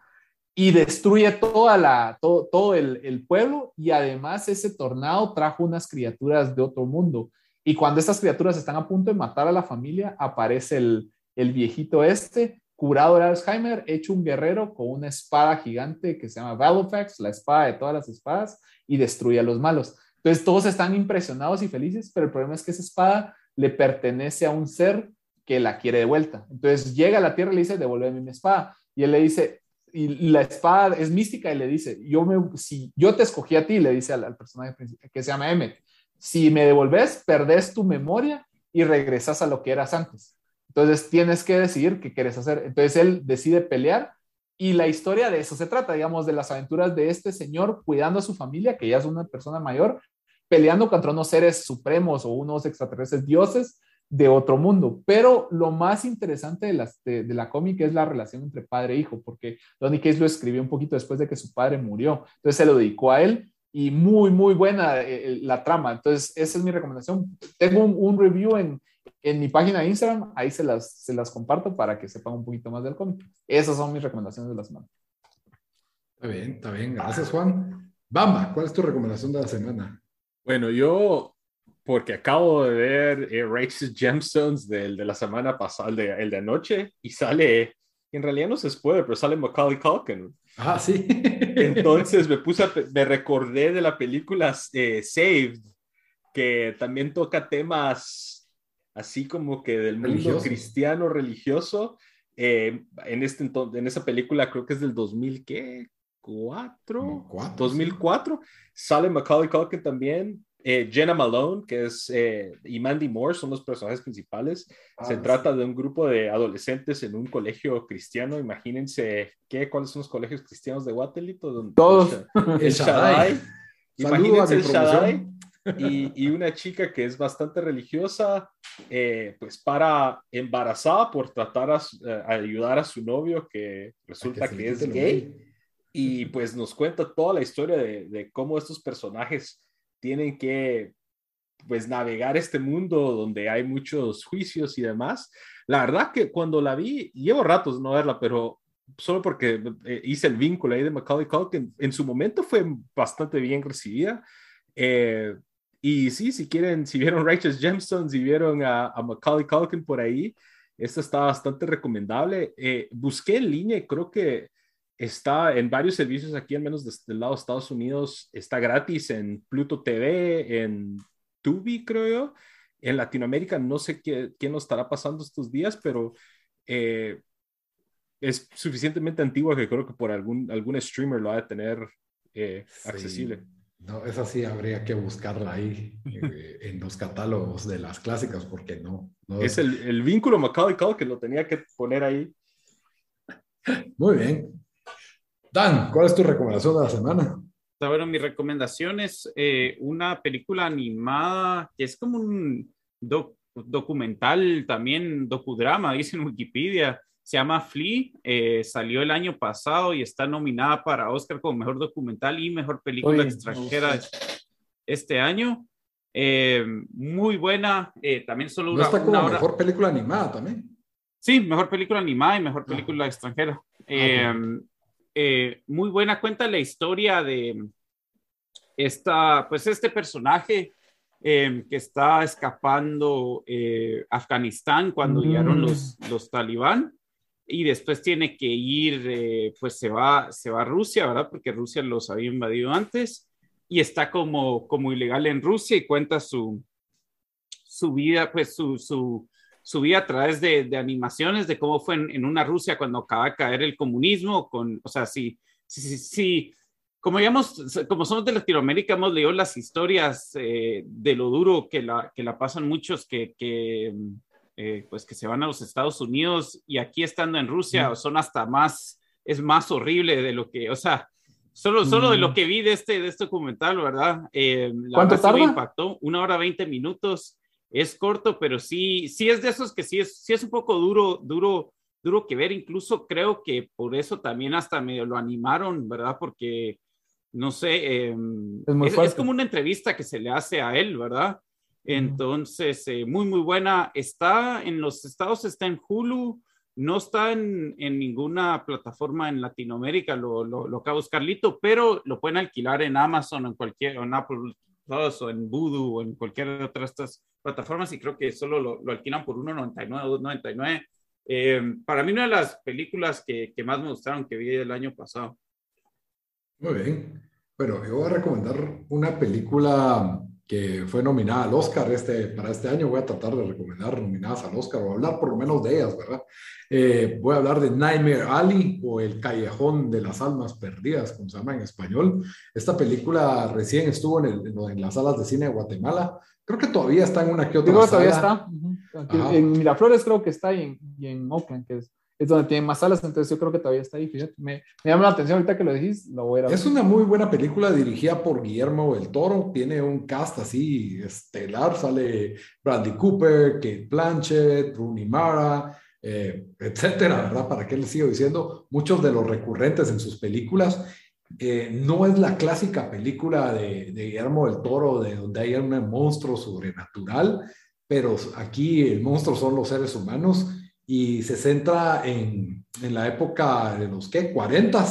S4: y destruye toda la, todo, todo el, el pueblo y además ese tornado trajo unas criaturas de otro mundo y cuando estas criaturas están a punto de matar a la familia, aparece el, el viejito este, curado de Alzheimer, hecho un guerrero con una espada gigante que se llama Valofax, la espada de todas las espadas, y destruye a los malos. Entonces todos están impresionados y felices, pero el problema es que esa espada le pertenece a un ser que la quiere de vuelta. Entonces llega a la tierra y le dice, devuélveme mi espada. Y él le dice, y la espada es mística y le dice, yo me, si yo te escogí a ti, le dice al, al personaje que se llama Emmet, si me devolves, perdés tu memoria y regresas a lo que eras antes. Entonces tienes que decidir qué quieres hacer. Entonces él decide pelear y la historia de eso se trata, digamos, de las aventuras de este señor cuidando a su familia, que ya es una persona mayor, peleando contra unos seres supremos o unos extraterrestres dioses de otro mundo. Pero lo más interesante de, las, de, la cómica es la relación entre padre e hijo, porque Donny Case lo escribió un poquito después de que su padre murió. Entonces se lo dedicó a él y muy, muy buena eh, eh, la trama. Entonces, esa es mi recomendación. Tengo un, review en, en, mi página de Instagram, ahí se las, se las comparto para que sepan un poquito más del cómic. Esas son mis recomendaciones de la semana.
S1: Está bien, está bien. Gracias, Juan. Bamba, ¿cuál es tu recomendación de la semana?
S2: Bueno, yo, porque acabo de ver eh, Righteous Gemstones del, de la semana pasada, el de, el de anoche, y sale, en realidad no se puede, pero sale Macaulay Culkin.
S1: Ah, sí.
S2: Entonces me puse, me recordé de la película eh, Saved, que también toca temas así como que del mundo cristiano religioso. Eh, en, este, en esa película creo que es del 2000, ¿qué? ¿Cuatro? 2004. Sale Macaulay Culkin también. Eh, Jenna Malone, que es, eh, y Mandy Moore son los personajes principales. Se ah, trata de un grupo de adolescentes en un colegio cristiano. Imagínense, ¿qué, ¿cuáles son los colegios cristianos de Guatelito?
S4: Todos.
S2: El Shaddai. Imagínense el Shaddai. Y, y, una chica que es bastante religiosa, eh, pues para embarazada por tratar a, ayudar a su novio que resulta que, es gay. Y pues nos cuenta toda la historia de, de cómo estos personajes tienen que pues navegar este mundo donde hay muchos juicios y demás. La verdad que cuando la vi, llevo ratos no verla, pero solo porque eh, hice el vínculo ahí de Macaulay Culkin, en su momento fue bastante bien recibida. Eh, y sí, si quieren, si vieron Righteous Gemstones y vieron a, a, Macaulay Culkin por ahí, esta está bastante recomendable. Eh, busqué en línea y creo que está en varios servicios aquí, al menos desde el lado de Estados Unidos, está gratis en Pluto TV, en Tubi, creo yo. En Latinoamérica no sé qué, quién lo estará pasando estos días, pero eh, es suficientemente antigua que creo que por algún, algún streamer lo ha de tener eh, accesible.
S1: No, esa sí habría que buscarla ahí eh, en los catálogos de las clásicas, porque no.
S2: es el, el vínculo Macaulay que lo tenía que poner ahí.
S1: Muy bien. Dan, ¿cuál es tu recomendación de la semana?
S3: Bueno, mi recomendación es eh, una película animada que es como un documental, también docudrama, dice en Wikipedia. Se llama Flea, eh, salió el año pasado y está nominada para Oscar como mejor documental y mejor película extranjera este año. Eh, muy buena, también solo
S1: una, está como mejor película animada también.
S3: Sí, mejor película animada y mejor ah. película extranjera. Ah, eh, muy buena cuenta la historia de esta, pues este personaje em, que está escapando eh, Afganistán cuando llegaron los, los talibán y después tiene que ir, eh, pues se va, se va a Rusia, ¿verdad? Porque Rusia los había invadido antes y está como, como ilegal en Rusia y cuenta su, su vida, pues su, su, subí a través de, animaciones de cómo fue en, una Rusia cuando acaba de caer el comunismo, con, o sea, sí, sí, sí, como digamos, como somos de Latinoamérica, hemos leído las historias eh, de lo duro que la, que la pasan muchos que, que eh, pues que se van a los Estados Unidos y aquí estando en Rusia son hasta más, es más horrible de lo que, o sea, Solo, solo de lo que vi de este, de este documental, ¿verdad?
S4: Eh, ¿Cuánto tarda?
S3: Me impactó, una hora veinte minutos es corto, pero sí, sí es de esos que sí es, sí es un poco duro, duro, duro que ver. Incluso creo que por eso también hasta medio lo animaron, ¿verdad? Porque, no sé, em, es, como una entrevista que se le hace a él, ¿verdad? Entonces, eh, muy, muy buena. Está en los estados, está en Hulu, no está en, en ninguna plataforma en Latinoamérica, lo, lo, lo acaba Carlito, pero lo pueden alquilar en Amazon en cualquier, en Apple o en Voodoo o en cualquier otra de estas plataformas y creo que solo lo, alquilan por 1.99 o 2.99. Eh, para mí una de las películas que, que, más me gustaron que vi el año pasado.
S1: Muy bien. Bueno, yo voy a recomendar una película que fue nominada al Oscar este, para este año. Voy a tratar de recomendar nominadas al Oscar o hablar por lo menos de ellas, ¿verdad? Eh, voy a hablar de Nightmare Alley o El Callejón de las Almas Perdidas, como se llama en español. Esta película recién estuvo en, en las salas de cine de Guatemala. Creo que todavía está en una que otra
S4: Digo, todavía está. En Miraflores creo que está y en, y en Oakland, que es es donde tiene más salas, entonces yo creo que todavía está ahí, fíjate, me, me, llama la atención ahorita que lo dijiste, lo voy a ver.
S1: Es una muy buena película dirigida por Guillermo del Toro, tiene un cast así estelar, sale Bradley Cooper, Kate Blanchett, Rooney Mara, eh, etcétera, ¿verdad? ¿Para qué les sigo diciendo? Muchos de los recurrentes en sus películas. Eh, no es la clásica película de, de Guillermo del Toro de donde hay un monstruo sobrenatural, pero aquí el monstruo son los seres humanos y se centra en, en la época de los, ¿qué? 40,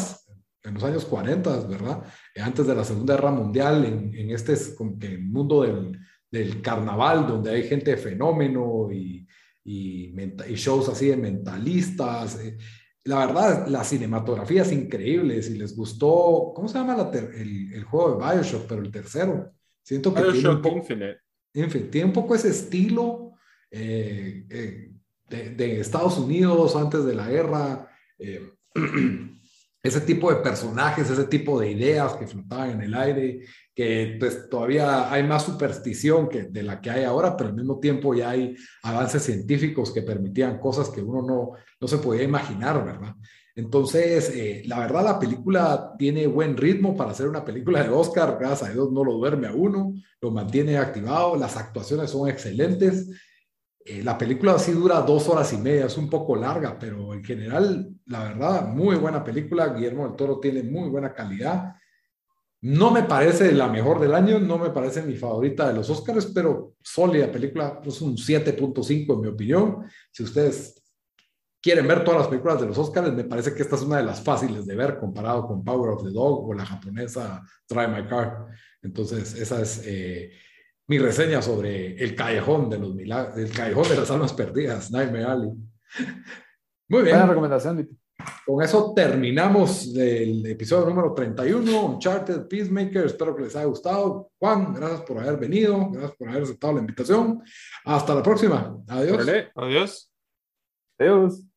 S1: en los años 40, ¿verdad? Antes de la Segunda Guerra Mundial, en, en este que mundo del, del, carnaval, donde hay gente de fenómeno y, y, y shows así de mentalistas. Eh, la verdad, la cinematografía es increíble. Si les gustó, ¿cómo se llama el, el, juego de Bioshock? Pero el tercero. Siento que tiene un poco, Infinite. Infinite. Tiene un poco ese estilo. Eh, eh, de, Estados Unidos antes de la guerra, eh, ese tipo de personajes, ese tipo de ideas que flotaban en el aire, que pues todavía hay más superstición que de la que hay ahora, pero al mismo tiempo ya hay avances científicos que permitían cosas que uno no, no se podía imaginar, ¿verdad? Entonces, eh, la verdad, la película tiene buen ritmo para ser una película de Oscar, gracias a Dios no lo duerme a uno, lo mantiene activado, las actuaciones son excelentes. Eh, la película así dura dos horas y media, es un poco larga, pero en general, la verdad, muy buena película. Guillermo del Toro tiene muy buena calidad. No me parece la mejor del año, no me parece mi favorita de los Oscars, pero sólida película, es un 7.5 en mi opinión. Si ustedes quieren ver todas las películas de los Oscars, me parece que esta es una de las fáciles de ver comparado con Power of the Dog o la japonesa Drive My Car. Entonces, esa es... Eh, mi reseña sobre el callejón de los milagros, el callejón de las almas perdidas, Nightmare Alley. Muy bien.
S4: Buena recomendación,
S1: Con eso terminamos el episodio número 31, Uncharted Peacemaker. Espero que les haya gustado. Juan, gracias por haber venido, gracias por haber aceptado la invitación. Hasta la próxima. Adiós.
S3: Adiós.
S4: Adiós.